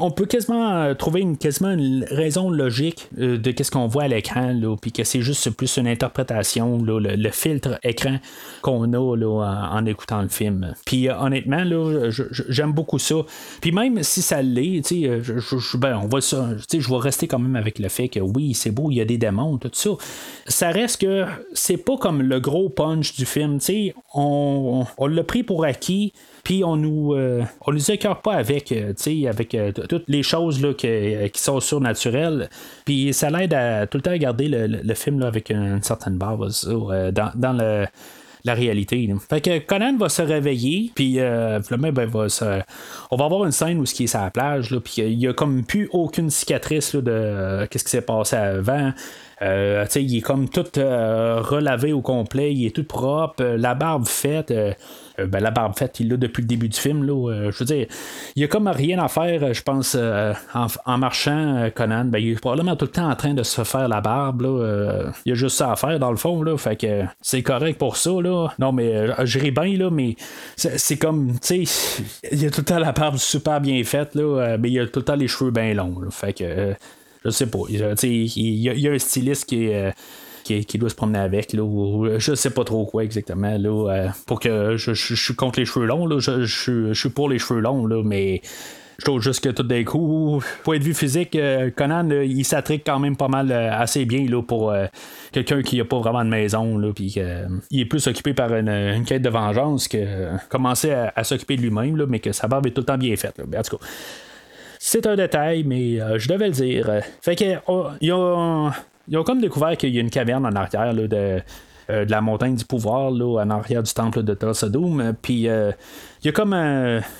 on peut quasiment trouver une, quasiment une raison logique de qu'est-ce qu'on voit à l'écran puis que c'est juste plus une interprétation le, filtre écran qu'on a là, en, écoutant le film. Puis honnêtement là, j'aime beaucoup ça. Puis même si ça l'est je, ben, on je vais rester quand même avec le fait que oui c'est beau il y a des démons ça. Ça reste que c'est pas comme le gros punch du film. on, on, l'a pris pour acquis puis on nous euh, on nous écœure pas avec euh, avec euh, toutes les choses là, qui sont surnaturelles puis ça l'aide à tout le temps garder le, film là, avec une, certaine base dans, dans le la réalité. Fait que Conan va se réveiller, puis euh, ben, va on va avoir une scène où ce qui est à la plage, puis il n'y a comme plus aucune cicatrice de euh, qu'est-ce qui s'est passé avant. Euh, il est comme tout euh, relavé au complet, il est tout propre, la barbe faite. Euh, ben, la barbe faite, il l'a depuis le début du film. Là, euh, je veux dire, il y a comme rien à faire, je pense, euh, en, marchant, Conan. Ben, il est probablement tout le temps en train de se faire la barbe. Là, il y a juste ça à faire, dans le fond. Là, fait que c'est correct pour ça. Là. Non, mais je bien, là, mais c'est comme, tu sais, il y a tout le temps la barbe super bien faite, là, mais il y a tout le temps les cheveux bien longs. fait que je sais pas. Il y, a un styliste qui est, qui, doit se promener avec, là, ou, je sais pas trop quoi exactement, là, euh, pour que je, suis contre les cheveux longs, là, je, suis pour les cheveux longs, là, mais je trouve juste que tout d'un coup, point de vue physique, euh, Conan, il s'attrique quand même pas mal euh, assez bien là, pour quelqu'un qui n'a pas vraiment de maison, il est plus occupé par une, quête de vengeance que commencer à, s'occuper de lui-même, mais que sa barbe est tout le temps bien faite. en tout cas. C'est un détail, mais je devais le dire. Fait que, oh, ils ont comme découvert qu'il y a une caverne en arrière de, euh, de la montagne du pouvoir, là, en arrière du temple de Tulsadum. Puis euh, il y a comme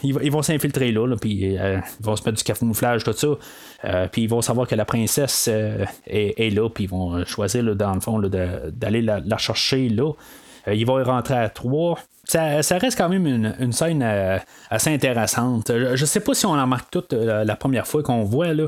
ils, vont s'infiltrer là, puis euh, ils vont se mettre du camouflage, tout ça. puis ils vont savoir que la princesse est, là, puis ils vont choisir dans le fond d'aller la, la, chercher là. ils vont y rentrer à trois ça, reste quand même une, scène euh, assez intéressante. Je, ne sais pas si on en marque toute euh, la première fois qu'on voit. Là.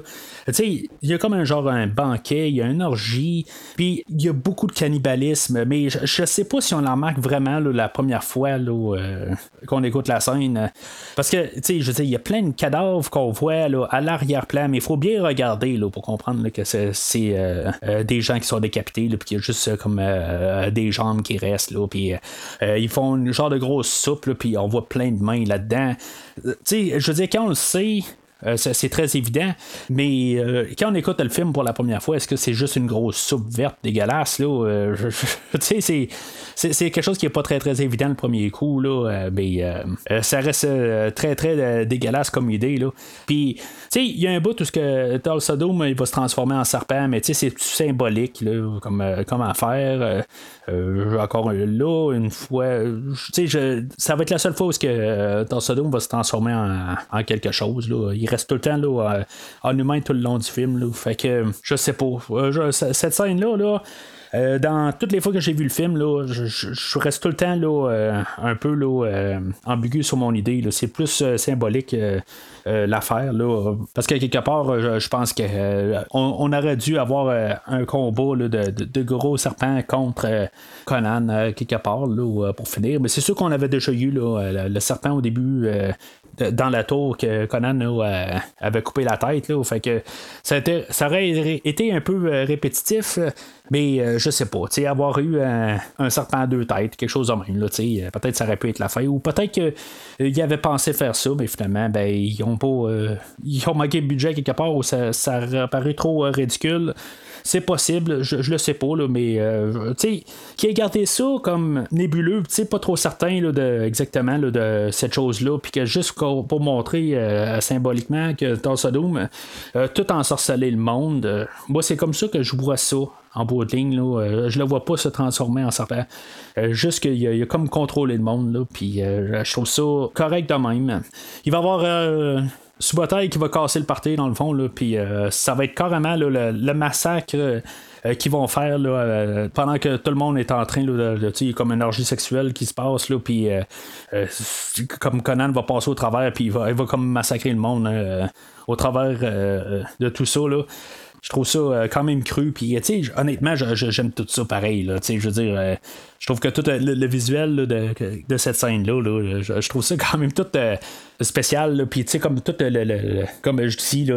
Il y a comme un genre un banquet, il y a une orgie, puis il y a beaucoup de cannibalisme, mais je, ne sais pas si on en marque vraiment la première fois euh, qu'on écoute la scène. Parce que, je il y a plein de cadavres qu'on voit à l'arrière-plan, mais il faut bien regarder là, pour comprendre que c'est, des gens qui sont décapités, puis qu'il y a juste comme des jambes qui restent, puis ils font une genre de grosse soupe, puis on voit plein de mains là-dedans. Euh, tu sais, je veux dire, quand on le sait, euh, c'est très évident. Mais euh, quand on écoute le film pour la première fois, est-ce que c'est juste une grosse soupe verte dégueulasse? Là? c'est, c'est, quelque chose qui n'est pas très très évident le premier coup. Là, mais ça reste très très dégueulasse comme idée. Là. Puis, il y a un bout où ce que il va se transformer en serpent, mais c'est symbolique là, comme, comme affaire. Euh, encore là, une fois. Je, ça va être la seule fois où que, euh, va se transformer en, quelque chose. Là. Reste tout le temps là, en humain tout le long du film. Là. Fait que je sais pas. Euh, cette scène-là, là, euh, dans toutes les fois que j'ai vu le film, là, je, reste tout le temps là, euh, un peu là, euh, ambigu sur mon idée. C'est plus symbolique l'affaire. Parce que quelque part, je, pense qu'on on aurait dû avoir un combat de, gros serpents contre Conan quelque part pour finir. Mais c'est sûr qu'on avait déjà eu le serpent au début dans la tour que Conan avait coupé la tête. Là, fait que ça, ça aurait été un peu répétitif. Mais je sais pas, avoir eu un, serpent à deux têtes, quelque chose de même, là, peut-être ça aurait pu être la fin, ou peut-être qu'il avait pensé faire ça, mais finalement, ben, ils ont pas. ils ont manqué de budget quelque part, ou ça, ça a paru trop ridicule. C'est possible, je, le sais pas, là, mais euh, tu sais, qui a gardé ça comme nébuleux, tu sais, pas trop certain là, de, exactement là, de cette chose-là, puis que juste pour montrer euh, symboliquement que Tulsa Doom euh, tout ensorcelé le monde, moi c'est comme ça que je vois ça en bout de ligne. Là, je le vois pas se transformer en serpent. juste qu'il a, a, comme contrôlé le monde. Là, puis je trouve ça correct de même. Il va y avoir Subotai qui va casser le parti dans le fond, là, puis euh, ça va être carrément le, massacre euh, qu'ils vont faire là, euh, pendant que tout le monde est en train de, de comme une orgie sexuelle qui se passe là, puis comme Conan va passer au travers, puis il va, il va comme massacrer le monde au travers de tout ça là je trouve ça quand même cru. Puis, honnêtement, j'aime tout ça pareil. Là, je veux dire, je trouve que tout le, visuel de, cette scène-là, je, trouve ça quand même tout spécial. Puis, tu sais, comme tout le, comme je dis,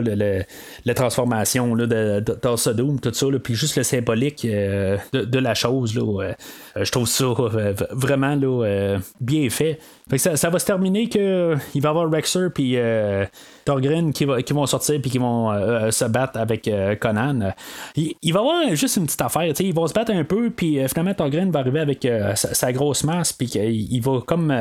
la transformation de, de, Doom, tout ça, puis juste le symbolique euh, de, la chose, euh, je trouve ça euh, vraiment là, bien fait. ça, va se terminer que il va y avoir Rexer puis Thorgren qui, qui vont sortir puis qui vont se battre avec Conan. Il, va y avoir juste une petite affaire, ils vont se battre un peu puis finalement Thorgren va arriver avec sa, grosse masse puis il va comme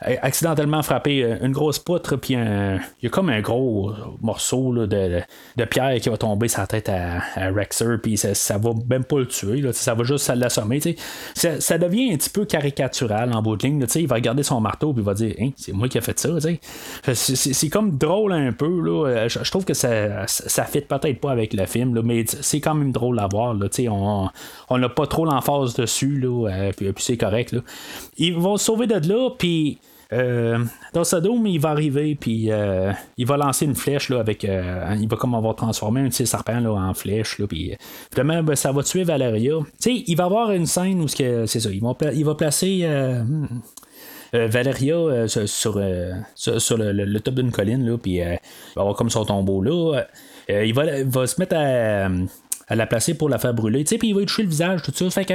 accidentellement frappé euh, une grosse poutre, puis il y a comme un gros morceau de, pierre qui va tomber la tête à, Rexer, puis ça, ça, va même pas le tuer, ça va juste l'assommer. Ça, ça devient un petit peu caricatural en bout de ligne. il va regarder son marteau, puis il va dire hein, C'est moi qui ai fait ça. C'est comme drôle un peu. Là. Je, trouve que ça, ça fit peut-être pas avec le film, mais c'est quand même drôle à voir. Là. On n'a pas trop l'emphase dessus, là, euh, puis, puis c'est correct. Là. Ils vont se sauver de là, puis euh, dans Sodome, il va arriver, puis euh, il va lancer une flèche là, avec. Euh, il va comme avoir transformé un de ses serpents là, en flèche, là, puis ben, ça va tuer Valeria. Tu sais, il va avoir une scène où c'est ça, il va, va placer. Hmm, Valeria sur, sur, le, top d'une colline, là, il va avoir comme son tombeau là. il, va, va se mettre à, à la placer pour la faire brûler. Puis il va toucher le visage, tout ça. Fait que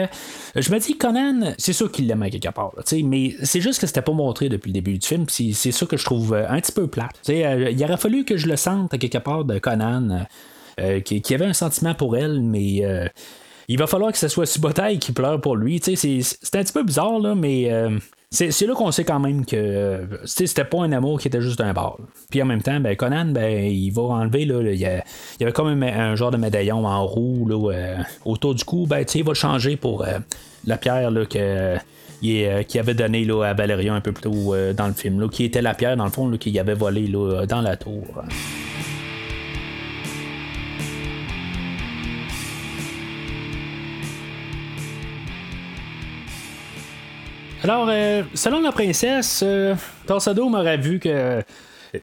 je me dis, Conan, c'est sûr qu'il l'aimait quelque part. mais c'est juste que c'était pas montré depuis le début du film. C'est ça que je trouve euh, un petit peu plate. Euh, il aurait fallu que je le sente à quelque part de Conan, euh, qui, qui, avait un sentiment pour elle, mais il va falloir que ce soit Subotai qui pleure pour lui. C'est un petit peu bizarre, là, mais c'est là qu'on sait quand même que c'était pas un amour qui était juste un bar. Puis en même temps, ben, Conan, ben, il va enlever, là, il, y avait quand même un, genre de médaillon en roue là, euh, autour du cou, ben, il va le changer pour euh, la pierre là, que, euh, qu'il avait donné là, à Valérian un peu plus tôt dans le film, là, qui était la pierre, dans le fond, qu'il avait volé là, dans la tour. Alors, euh, selon la princesse, euh, m'aurait vu que.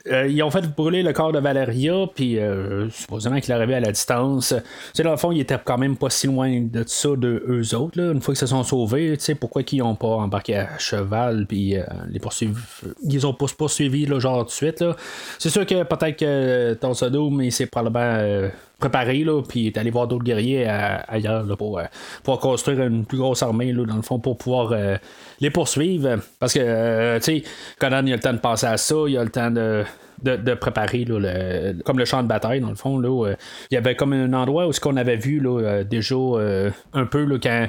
Euh, ils ont fait brûler le corps de Valeria, puis euh, supposément qu'il arrivait à la distance. c'est dans le fond, il était quand même pas si loin de ça de eux autres. Là. Une fois qu'ils se sont sauvés, tu sais, pourquoi qu'ils n'ont pas embarqué à cheval, puis les poursuivre. Ils ont pas poursuivi, là, genre de suite. C'est sûr que peut-être que Torsadome, mais c'est probablement préparé, là, puis est allé voir d'autres guerriers euh, ailleurs là, pour, euh, pour construire une plus grosse armée, là, dans le fond, pour pouvoir euh, les poursuivre. Parce que, tu sais, Conan, il a le temps de passer à ça, il a le temps de. De, préparer le, comme le champ de bataille dans le fond là, il y avait comme un endroit où ce qu'on avait vu là, déjà un peu là, quand,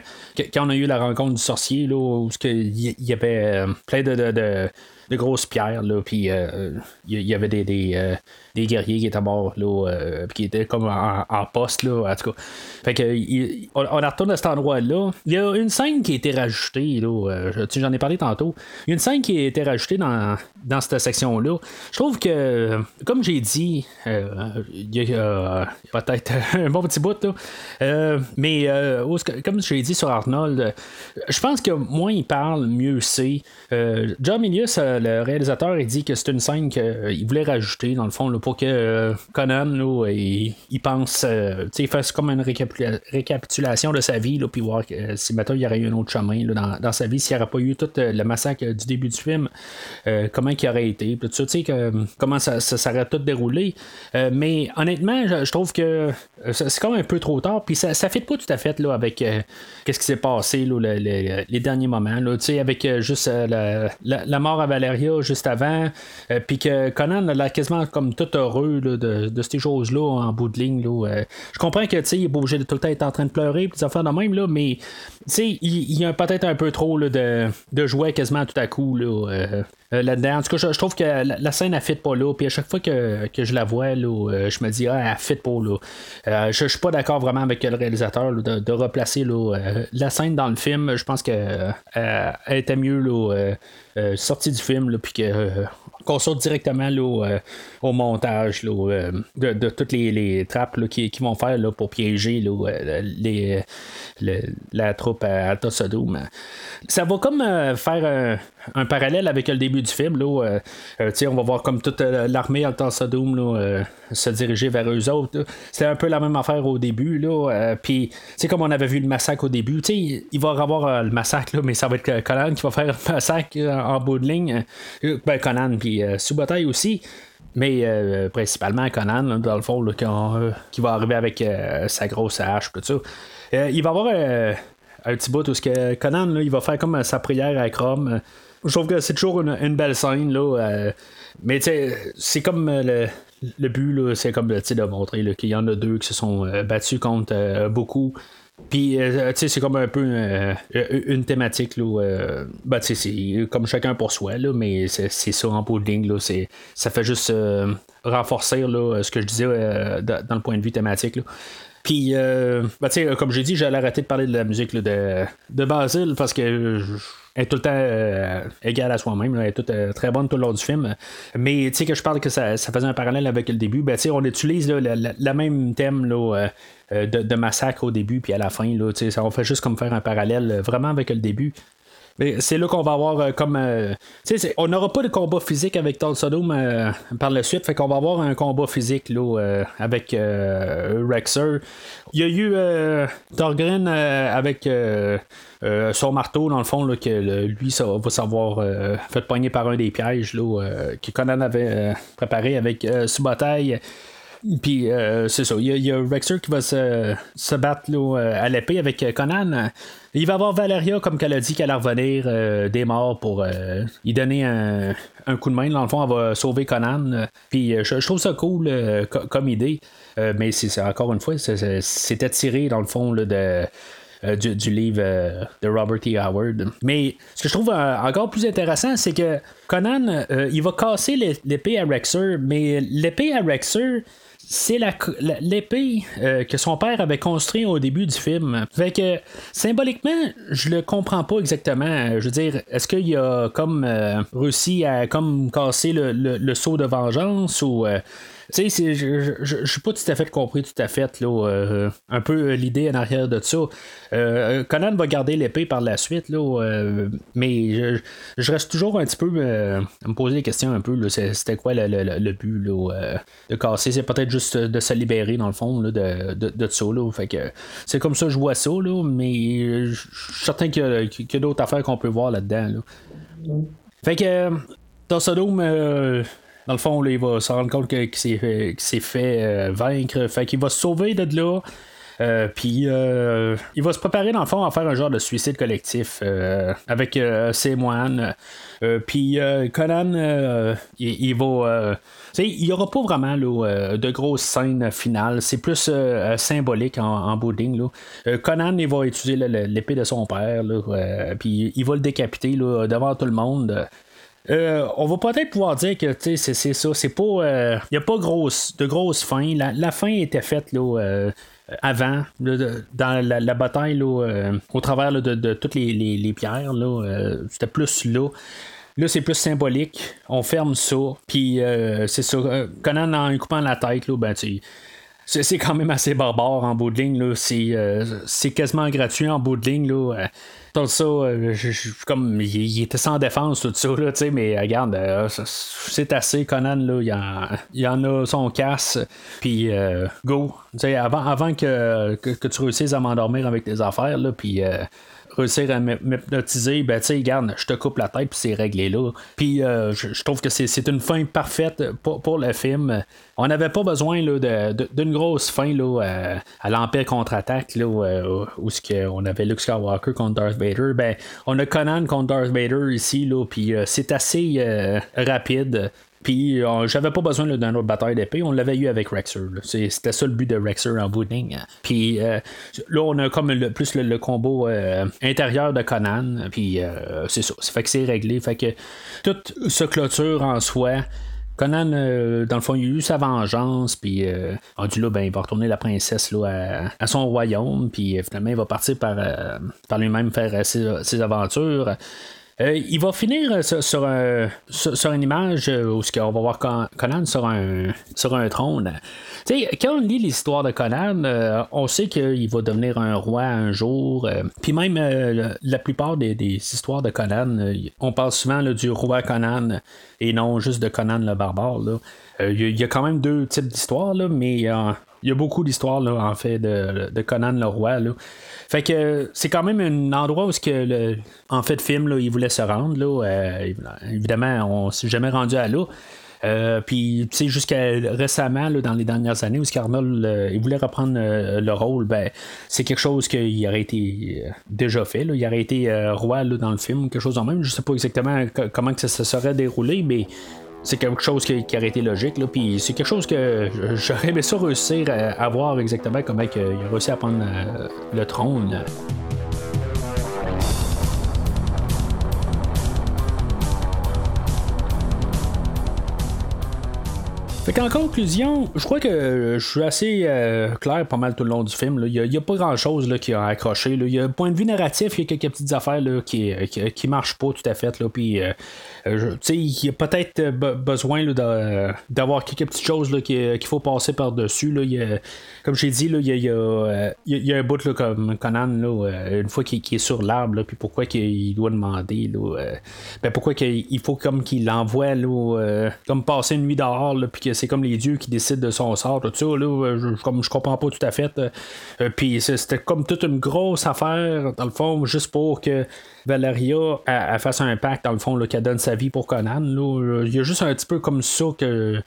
quand on a eu la rencontre du sorcier là, où il y avait plein de, de, de grosses pierres là puis il y, avait des, des guerriers qui étaient morts, là, euh, qui étaient comme en, poste, là, en tout cas. Fait que, on, on retourne à cet endroit-là. Il y a une scène qui a été rajoutée, là, euh, j'en ai parlé tantôt. Il y a une scène qui a été rajoutée dans, dans cette section-là. Je trouve que, comme j'ai dit, euh, il y a peut-être un bon petit bout, là. mais, comme j'ai dit sur Arnold, je pense que moins il parle, mieux c'est. John Milius, le réalisateur, il dit que c'est une scène qu'il voulait rajouter, dans le fond, pour que euh, Conan là, il, pense, euh, il fasse comme une récapitulation de sa vie, puis voir euh, si maintenant il y aurait eu un autre chemin dans, sa vie, s'il n'y aurait pas eu tout le massacre du début du film, comment il aurait été. Tu sais, comment ça, s'arrête tout déroulé. mais honnêtement, je, trouve que c'est quand même un peu trop tard. Puis ça ne fit pas tout à fait là, avec qu'est-ce qui s'est passé là, les derniers moments. Là, avec juste la, mort à Valeria juste avant. Puis que Conan a quasiment comme tout heureux de, ces choses-là en bout de ligne. je comprends que il est obligé de tout le temps être en train de pleurer. Puis des affaires de même. Là, mais il, il y a peut-être un peu trop de, de jouer quasiment tout à coup. Là, euh, là-dedans. En tout cas, je, trouve que la, scène, elle fit pas là. Puis à chaque fois que, je la vois, là, euh, je me dis, ah, elle fit pas là. Euh, je, suis pas d'accord vraiment avec le réalisateur de, replacer la scène dans le film. Je pense qu'elle était mieux là, sortie du film, puis que qu'on sorte directement là, au, montage là, de, toutes les, trappes qui, vont faire là, pour piéger les, la troupe à Alta Ça va comme faire un, parallèle avec le début du film. Là, euh, euh, on va voir comme toute euh, l'armée Alta Sodom se diriger vers eux autres. C'était un peu la même affaire au début. Puis, comme on avait vu le massacre au début, il va y avoir le massacre, mais ça va être Conan qui va faire le massacre en bout de ligne. Ben, Conan, puis Subotay aussi. Mais principalement Conan, dans le fond, qui va arriver avec sa grosse hache, tout ça. il va avoir un petit bout où que Conan, il va faire comme sa prière à Chrome. Je trouve que c'est toujours une, belle scène, là. Euh, mais c'est comme euh, le, but, c'est comme de montrer qu'il y en a deux qui se sont euh, battus contre beaucoup. Puis, c'est comme un peu une thématique, là, ben, c'est comme chacun pour soi, là, mais c'est ça en là, ça fait juste renforcer là, ce que je disais dans le point de vue thématique. Là. Puis, ben, comme j'ai dit, j'allais arrêter de parler de la musique de, de Basile parce que est tout le temps euh, égale à soi-même. Elle est toute, euh, très bonne tout le long du film. Mais tu sais que je parle que ça, faisait un parallèle avec le début. Ben, on utilise le, même thème là, euh, de, massacre au début puis à la fin. Là, ça, on fait juste comme faire un parallèle vraiment avec le début. C'est là qu'on va avoir comme. on n'aura pas de combat physique avec Todd Sodom par la suite, fait qu'on va avoir un combat physique là, avec Rexer. Il y a eu Thorgren avec euh, son marteau, dans le fond, là, que lui, ça va savoir euh, fait poigner par un des pièges là, euh, que Conan avait préparé avec Subotai. Puis c'est ça, il y, a, Rexer qui va se, battre à l'épée avec Conan. Il va avoir Valeria, comme qu'elle a dit, qu'elle allait revenir des morts pour y donner un, coup de main. Dans le fond, elle va sauver Conan. Puis je, trouve ça cool comme idée. mais c'est encore une fois, c'était tiré dans le fond de euh, du, livre euh, de Robert E. Howard. Mais ce que je trouve euh, encore plus intéressant, c'est que Conan, il va casser l'épée à Rexer, mais l'épée à Rexer, c'est l'épée que son père avait construit au début du film. Fait que symboliquement, je le comprends pas exactement. Je veux dire, est-ce qu'il a comme réussi à comme casser le, le, le, saut de vengeance ou tu sais, je suis pas tout à fait compris, tout à fait, là, euh, un peu euh, l'idée en arrière de ça. Euh, Conan va garder l'épée par la suite, là, mais je, reste toujours un petit peu à me poser des questions un peu. C'était quoi le, but de casser C'est peut-être juste de se libérer, dans le fond, de, de, de, ça. fait que c'est comme ça que je vois ça, là, mais je suis certain qu'il y a, d'autres affaires qu'on peut voir là-dedans. Fait que dans Sodome, dans le fond, il va se rendre compte qu'il s'est fait, euh, vaincre. Fait qu'il va se sauver de là. Euh, puis euh, il va se préparer dans le fond à faire un genre de suicide collectif avec ses moines. puis Conan, il, va. il n'y aura pas vraiment de grosses scènes finales. C'est plus symbolique en, en bouding. Conan, il va utiliser l'épée de son père. puis il va le décapiter devant tout le monde. Euh, on va peut-être pouvoir dire que c'est, c'est ça. C'est pas. Il euh, a pas grosse, de grosse fin. La, fin était faite euh, avant, dans la, bataille au travers de, toutes les, pierres. Là, c'était plus là. Là, c'est plus symbolique. On ferme ça. Puis c'est ça. Conan en coupant la tête, là, ben, tu c'est quand même assez barbare en bout de ligne. C'est, quasiment gratuit en bout de ligne. Là. Tout ça, euh, comme il, était sans défense, tout ça, là, mais regarde, euh, c'est assez. Conan, là, il, en, en a son casse, puis euh, go. avant, avant que, que, tu réussisses à m'endormir avec tes affaires, là, puis réussir à m'hypnotiser, ben tu sais, regarde, je te coupe la tête, puis c'est réglé là. Puis je, trouve que c'est une fin parfaite pour, le film. On n'avait pas besoin d'une grosse fin là, à, l'Empire contre-attaque, là, où, où, on avait Luke Skywalker contre Darth Vader. Ben, on a Conan contre Darth Vader ici, là, puis c'est assez rapide. Puis euh, j'avais pas besoin d'un autre bataille d'épée, on l'avait eu avec Rexer. C'était ça le but de Rexer en bout Puis euh, là, on a comme le, plus le, combo euh, intérieur de Conan. Puis c'est ça. Ça fait que c'est réglé. Fait que toute ce clôture en soi. Conan, dans le fond, il a eu sa vengeance, puis euh, rendu là, ben, il va retourner la princesse là, à, son royaume, puis finalement, il va partir par, par lui-même faire ses aventures. Euh, il va finir euh, sur, sur, une image euh, où on va voir Conan sur un, sur un trône. quand on lit l'histoire de Conan, on sait qu'il va devenir un roi un jour. Puis même la plupart des, histoires de Conan, on parle souvent du roi Conan et non juste de Conan le barbare. Il y, a quand même deux types d'histoires, mais il y a beaucoup d'histoires en fait de, de, Conan le roi. Là. Fait que c'est quand même un endroit où ce que le, en fait film là, il voulait se rendre. Là, euh, évidemment, on s'est jamais rendu à là. Euh, puis, tu sais, jusqu'à récemment, là, dans les dernières années, où Arnold euh, il voulait reprendre le rôle, ben, c'est quelque chose qui aurait été déjà fait. Là. Il aurait été roi là, dans le film, quelque chose en même. Je sais pas exactement comment que ça se serait déroulé, mais c'est quelque chose qui, qui, aurait été logique. Là, puis c'est quelque chose que j'aurais aimé ça réussir à, voir exactement comment il a réussi à prendre euh, le trône. Fait qu'en conclusion, je crois que je suis assez euh, clair pas mal tout le long du film. Il n'y a, pas grand chose qui a accroché. Il y a un point de vue narratif, il y a quelques petites affaires là, qui, qui, marchent pas tout à fait. Là, puis, euh, euh, il y a peut-être besoin d'avoir quelques petites choses qu'il faut passer par-dessus. Comme j'ai dit, il y a, y, a, un bout comme Conan, une fois qu'il est sur l'arbre, puis pourquoi qu'il doit demander. ben pourquoi qu'il faut comme qu'il l'envoie comme passer une nuit dehors, puis c'est comme les dieux qui décident de son sort, tout ça. Là, je, comme, je comprends pas tout à fait. Euh, puis c'était comme toute une grosse affaire, dans le fond, juste pour que Valeria fasse un pacte, dans le fond, qu'elle donne sa vie pour Conan. Là. Il y a juste un petit peu comme ça que,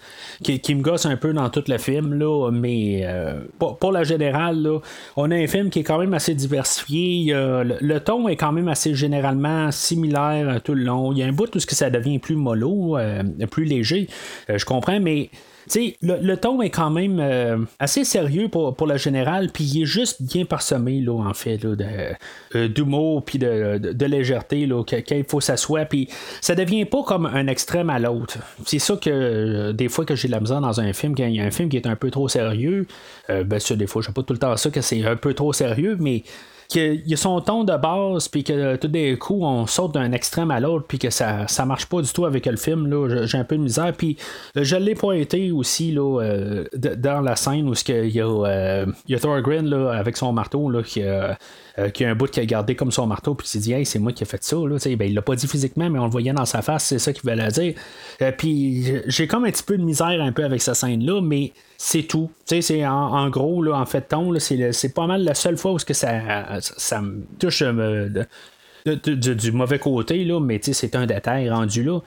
qui, me gosse un peu dans tout le film. Là, mais euh, pour, la générale, là, on a un film qui est quand même assez diversifié. le, ton est quand même assez généralement similaire tout le long. Il y a un bout où ça devient plus mollo, euh, plus léger. je comprends, mais le, le, ton est quand même euh, assez sérieux pour, pour le général, puis il est juste bien parsemé, là, en fait, euh, d'humour, puis de, de, légèreté, là, qu'il faut s'asseoir, puis ça devient pas comme un extrême à l'autre. C'est ça que, euh, des fois, que j'ai la misère dans un film, quand il y a un film qui est un peu trop sérieux, ben, ça, des fois, je pas tout le temps ça, que c'est un peu trop sérieux, mais qu'il y a son ton de base, puis que tout d'un coup, on saute d'un extrême à l'autre, puis que ça, ça marche pas du tout avec le film. Là, j'ai un peu de misère. Puis euh, je l'ai pointé aussi là, euh, dans la scène où il y, euh, y a Thorgrim là, avec son marteau là, qui a qui a un bout qui a gardé comme son marteau, puis il s'est dit, hey, c'est moi qui ai fait ça. Là, ben, il l'a pas dit physiquement, mais on le voyait dans sa face, c'est ça qu'il voulait dire. Puis j'ai comme un petit peu de misère un peu avec cette scène-là, mais c'est tout. C'est en, gros, là, en fait, ton, c'est pas mal la seule fois où que ça, ça, me touche euh, du mauvais côté, là, mais c'est un détail rendu là.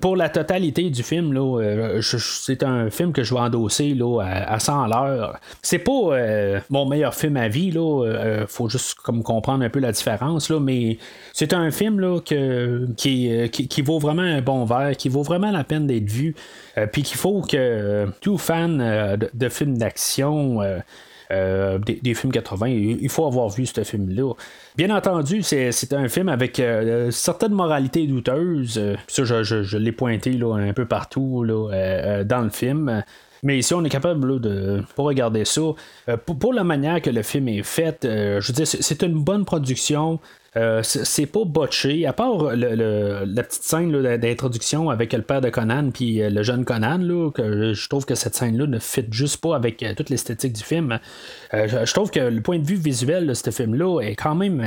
Pour la totalité du film, là, euh, c'est un film que je vais endosser là, à, 100 à l'heure. C'est pas euh, mon meilleur film à vie, là. Euh, faut juste comme comprendre un peu la différence, là, mais c'est un film là, qui, vaut vraiment un bon verre, qui vaut vraiment la peine d'être vu. Puis qu'il faut que tout fan de films d'action euh, des, films 80. Il faut avoir vu ce film-là. Bien entendu, c'est un film avec euh, certaines moralités douteuses. Euh, ça, je, l'ai pointé là, un peu partout là, dans le film. Mais si on est capable de pour regarder ça, pour, la manière que le film est fait, je veux dire, c'est une bonne production. Euh, c'est pas botché, à part la petite scène d'introduction avec le père de Conan puis euh, le jeune Conan, là, que je trouve que cette scène-là ne fit juste pas avec euh, toute l'esthétique du film. Je trouve que le point de vue visuel de ce film-là est quand même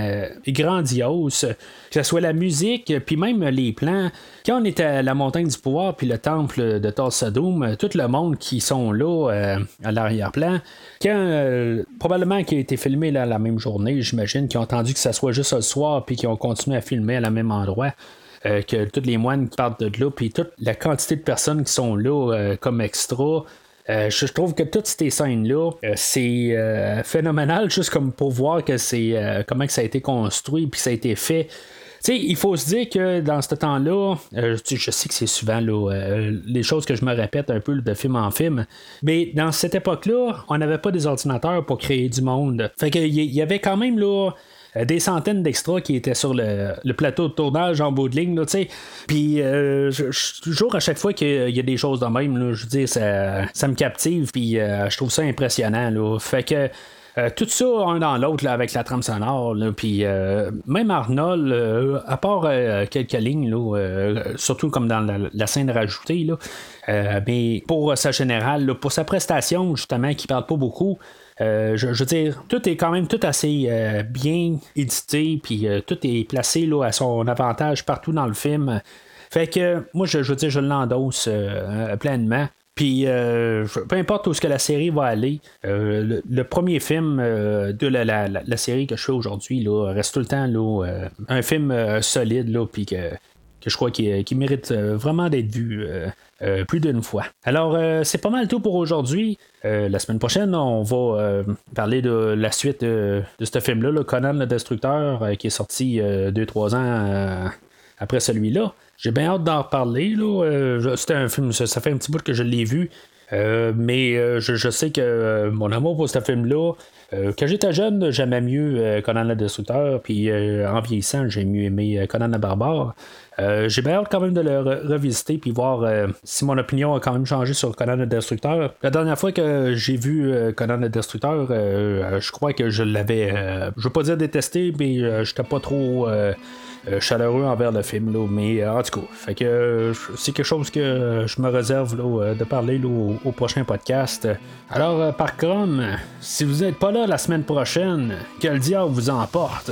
grandiose. Que ce soit la musique, puis même les plans. Quand on est à la montagne du pouvoir, puis le temple de Thor tout le monde qui sont là à l'arrière-plan, quand probablement qui a été filmé là, la même journée, j'imagine, qui ont entendu que ça soit juste soir, puis qui ont continué à filmer à la même endroit. que tous les moines qui partent de là, puis toute la quantité de personnes qui sont là comme extra, je, trouve que toutes ces scènes-là, c'est phénoménal, juste comme pour voir que c'est comment ça a été construit puis ça a été fait sais, il faut se dire que dans ce temps-là, euh, je sais que c'est souvent euh, les choses que je me répète un peu de film en film, mais dans cette époque-là, on n'avait pas des ordinateurs pour créer du monde. Fait qu'il y avait quand même là euh, des centaines d'extras qui étaient sur le, plateau de tournage en bout de ligne, sais. Puis, toujours à chaque fois qu'il y a des choses de même, je veux dire, ça, me captive, puis je trouve ça impressionnant, là. Fait que euh, tout ça un dans l'autre avec la trame sonore. Puis euh, même Arnold, euh, à part quelques lignes, surtout comme dans la, scène rajoutée, mais pour sa générale, pour sa prestation, justement, qui parle pas beaucoup. Je, veux dire, tout est quand même tout assez bien édité, puis tout est placé là, à son avantage partout dans le film. Fait que moi, je, veux dire, je l'endosse pleinement. Puis, euh, peu importe où ce que la série va aller, euh, le, premier film euh, de la, série que je fais aujourd'hui reste tout le temps là, un film solide, puis que, je crois qu'il mérite vraiment d'être vu plus d'une fois. Alors, c'est pas mal tout pour aujourd'hui. la semaine prochaine, on va parler de la suite de ce film-là, Conan le Destructeur, qui est sorti 2-3 ans après celui-là. J'ai bien hâte d'en reparler. Euh, c'était un film, ça, fait un petit bout que je l'ai vu. Euh, mais euh, je, sais que mon amour pour ce film-là, quand j'étais jeune, j'aimais mieux Conan le Destructeur, puis en vieillissant, j'ai mieux aimé Conan le Barbare. j'ai bien hâte quand même de le revisiter puis voir si mon opinion a quand même changé sur Conan le Destructeur. La dernière fois que j'ai vu Conan le Destructeur, je crois que je l'avais, je veux pas dire détesté, mais j'étais pas trop euh, chaleureux envers le film. Là, mais euh, en tout cas, fait que, euh, c'est quelque chose que je me réserve de parler au, prochain podcast. Alors, par contre, si vous n'êtes pas là la semaine prochaine, que le diable vous emporte.